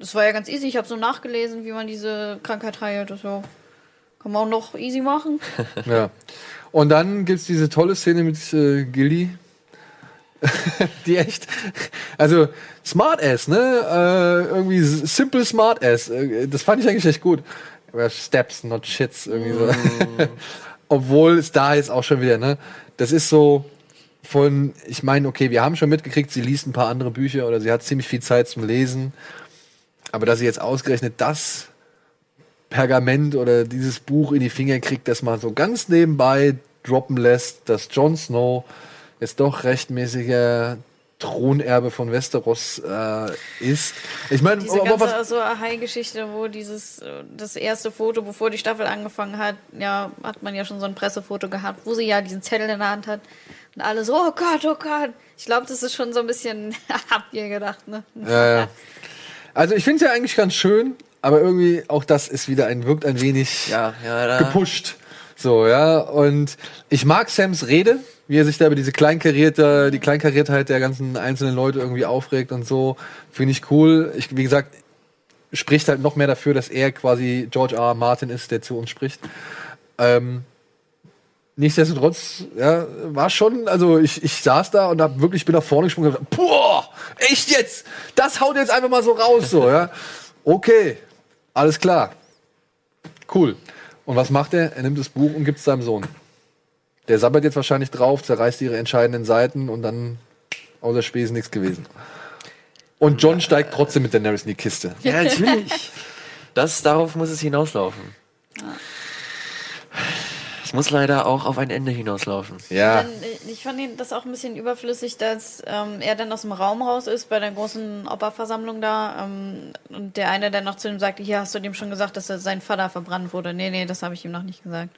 das war ja ganz easy. Ich habe so nachgelesen, wie man diese Krankheit heilt. Das so, kann man auch noch easy machen. Ja. Und dann gibt's diese tolle Szene mit äh, Gilly. die echt, also Smartass, ne? Äh, irgendwie simple Smartass. Äh, das fand ich eigentlich echt gut. Aber Steps, not shits, irgendwie so. Obwohl es da jetzt auch schon wieder, ne? Das ist so von, ich meine, okay, wir haben schon mitgekriegt, sie liest ein paar andere Bücher oder sie hat ziemlich viel Zeit zum Lesen. Aber dass sie jetzt ausgerechnet das Pergament oder dieses Buch in die Finger kriegt, das mal so ganz nebenbei droppen lässt, dass Jon Snow jetzt doch rechtmäßiger Thronerbe von Westeros äh, ist. Ich meine, Diese aber ganze was, so Ahai-Geschichte, wo dieses äh, das erste Foto, bevor die Staffel angefangen hat, ja, hat man ja schon so ein Pressefoto gehabt, wo sie ja diesen Zettel in der Hand hat. Und alle so, oh Gott, oh Gott. Ich glaube, das ist schon so ein bisschen, habt ihr gedacht, ne? Ja, ja. Also ich finde es ja eigentlich ganz schön, aber irgendwie auch das ist wieder ein, wirkt ein wenig Ja, ja, da. gepusht. So, ja. Und ich mag Sams Rede, wie er sich da über diese Kleinkarierte, die Kleinkariertheit der ganzen einzelnen Leute irgendwie aufregt und so. Finde ich cool. Ich, wie gesagt, spricht halt noch mehr dafür, dass er quasi George R. R. Martin ist, der zu uns spricht. Ähm, nichtsdestotrotz, ja, war schon, also ich, ich saß da und hab wirklich, bin nach vorne gesprungen und gesagt, boah, echt jetzt? Das haut jetzt einfach mal so raus, so, ja. Okay, alles klar. Cool. Und was macht er? Er nimmt das Buch und gibt es seinem Sohn. Der sabbert jetzt wahrscheinlich drauf, zerreißt ihre entscheidenden Seiten und dann außer Spesen nichts gewesen. Und John steigt trotzdem mit Daenerys in die Kiste. Ja, natürlich. Das, darauf muss es hinauslaufen. Es muss leider auch auf ein Ende hinauslaufen. Ja. Dann, äh, ich fand ihn das auch ein bisschen überflüssig, dass ähm, er dann aus dem Raum raus ist bei der großen Opferversammlung da ähm, und der eine dann noch zu ihm sagte, hier hast du dem schon gesagt, dass er sein Vater verbrannt wurde. Nee, nee, das habe ich ihm noch nicht gesagt.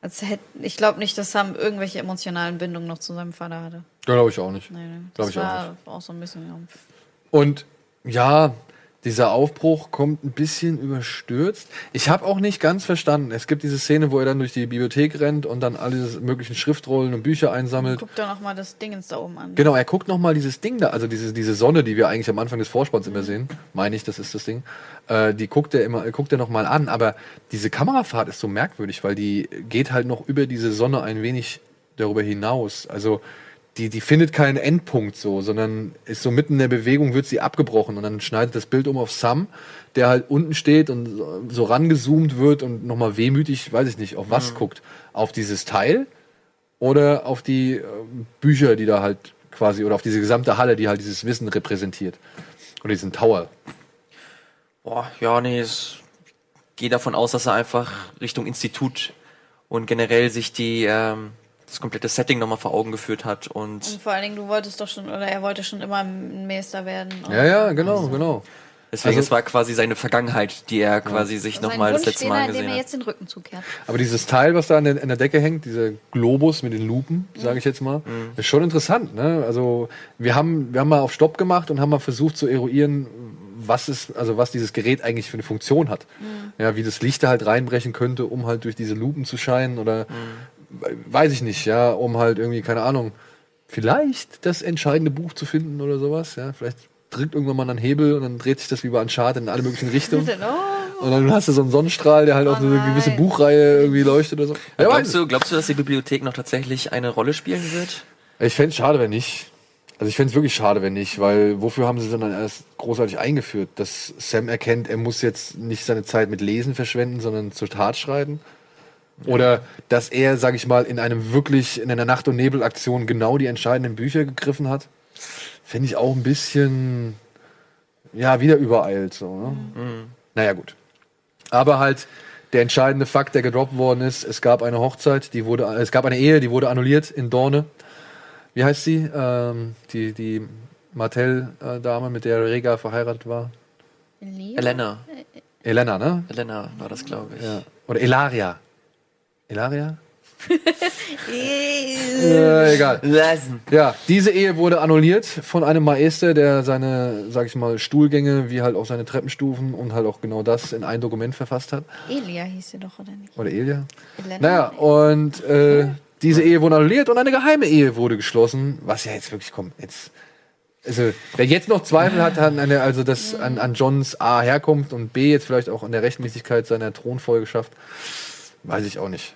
Als hätte, ich glaube nicht, dass Sam irgendwelche emotionalen Bindungen noch zu seinem Vater hatte. Glaube ich auch nicht. Nee, nee. Glaub Das ich auch war auch so ein bisschen. Ja. Und ja, dieser Aufbruch kommt ein bisschen überstürzt. Ich habe auch nicht ganz verstanden. Es gibt diese Szene, wo er dann durch die Bibliothek rennt und dann alle möglichen Schriftrollen und Bücher einsammelt. Guck doch noch mal das Dingens da oben an. Genau, er guckt noch mal dieses Ding da, also diese, diese Sonne, die wir eigentlich am Anfang des Vorspanns immer sehen, meine ich, das ist das Ding. Äh, die guckt er immer, guckt er noch mal an. Aber diese Kamerafahrt ist so merkwürdig, weil die geht halt noch über diese Sonne ein wenig darüber hinaus. Also die, die findet keinen Endpunkt so, sondern ist so mitten in der Bewegung wird sie abgebrochen und dann schneidet das Bild um auf Sam, der halt unten steht und so- rangezoomt wird und noch mal wehmütig, weiß ich nicht, auf was guckt. Auf dieses Teil oder auf die äh, Bücher, die da halt quasi, oder auf diese gesamte Halle, die halt dieses Wissen repräsentiert. Oder diesen Tower. Boah, ja, nee, ich gehe davon aus, dass er einfach Richtung Institut und generell sich die, ähm, das komplette Setting nochmal vor Augen geführt hat und Und vor allen Dingen, du wolltest doch schon, oder er wollte schon immer ein Meister werden. Ja, ja, genau, genau. deswegen, Also- es war quasi seine Vergangenheit, die er quasi sich Sein nochmal das letzte Mal gesehen er hat. jetzt den Rücken zukehrt. Aber dieses Teil, was da an der, an der Decke hängt, dieser Globus mit den Lupen, sage ich jetzt mal, ist schon interessant. Ne? Also wir haben, wir haben mal auf Stopp gemacht und haben mal versucht zu eruieren, was ist, also was dieses Gerät eigentlich für eine Funktion hat. Ja, wie das Licht da halt reinbrechen könnte, um halt durch diese Lupen zu scheinen oder weiß ich nicht, ja, um halt irgendwie, keine Ahnung, vielleicht das entscheidende Buch zu finden oder sowas. Ja, vielleicht drückt irgendwann mal einen Hebel und dann dreht sich das wie bei Uncharted in alle möglichen Richtungen. Und dann hast du so einen Sonnenstrahl, der halt auf Oh eine gewisse. Buchreihe irgendwie leuchtet oder so. Ja, glaubst, du, glaubst du, dass die Bibliothek noch tatsächlich eine Rolle spielen wird? Ich fände es schade, wenn nicht. Also ich fände es wirklich schade, wenn nicht, weil wofür haben sie denn dann erst großartig eingeführt? Dass Sam erkennt, er muss jetzt nicht seine Zeit mit Lesen verschwenden, sondern zur Tat schreiten? Oder dass er, sag ich mal, in einem wirklich, in einer Nacht- und Nebel-Aktion genau die entscheidenden Bücher gegriffen hat? Finde ich auch ein bisschen, ja, wieder übereilt. So, ne? Naja, gut. Aber halt der entscheidende Fakt, der gedroppt worden ist, es gab eine Hochzeit, die wurde, es gab eine Ehe, die wurde annulliert in Dorne. Wie heißt sie? Ähm, die die Martell-Dame, mit der Rega verheiratet war. Elena. Elena, ne? Elena war das, glaube ich. Ja. Oder Elaria. Elaria? äh, egal. Lesen. Ja, diese Ehe wurde annulliert von einem Maester, der seine, sag ich mal, Stuhlgänge wie halt auch seine Treppenstufen und halt auch genau das in ein Dokument verfasst hat. Elia hieß sie doch, oder nicht? Oder Elia? Elena? Naja, und äh, diese Ehe wurde annulliert und eine geheime Ehe wurde geschlossen, was ja jetzt wirklich kommt. Jetzt, also, wer jetzt noch Zweifel hat an, eine, also das, an, an Johns A Herkunft und B jetzt vielleicht auch an der Rechtmäßigkeit seiner Thronfolgeschaft, weiß ich auch nicht.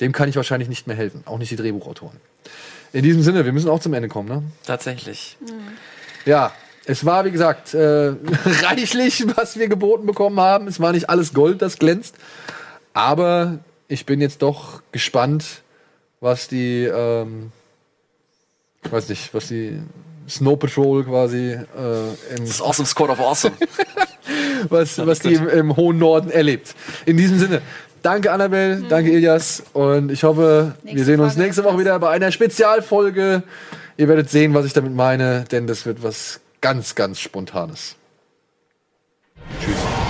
Dem kann ich wahrscheinlich nicht mehr helfen, auch nicht die Drehbuchautoren. In diesem Sinne, wir müssen auch zum Ende kommen, ne? Tatsächlich. Ja, es war, wie gesagt, äh, reichlich, was wir geboten bekommen haben. Es war nicht alles Gold, das glänzt. Aber ich bin jetzt doch gespannt, was die, ähm, weiß nicht, was die Snow Patrol quasi, äh, im, Das Awesome Squad of Awesome. was, was die im, im hohen Norden erlebt. In diesem Sinne, danke Annabelle, danke Ilias und ich hoffe, wir Nächste sehen uns Folge nächste Woche wieder bei einer Spezialfolge. Ihr werdet sehen, was ich damit meine, denn das wird was ganz, ganz Spontanes. Tschüss.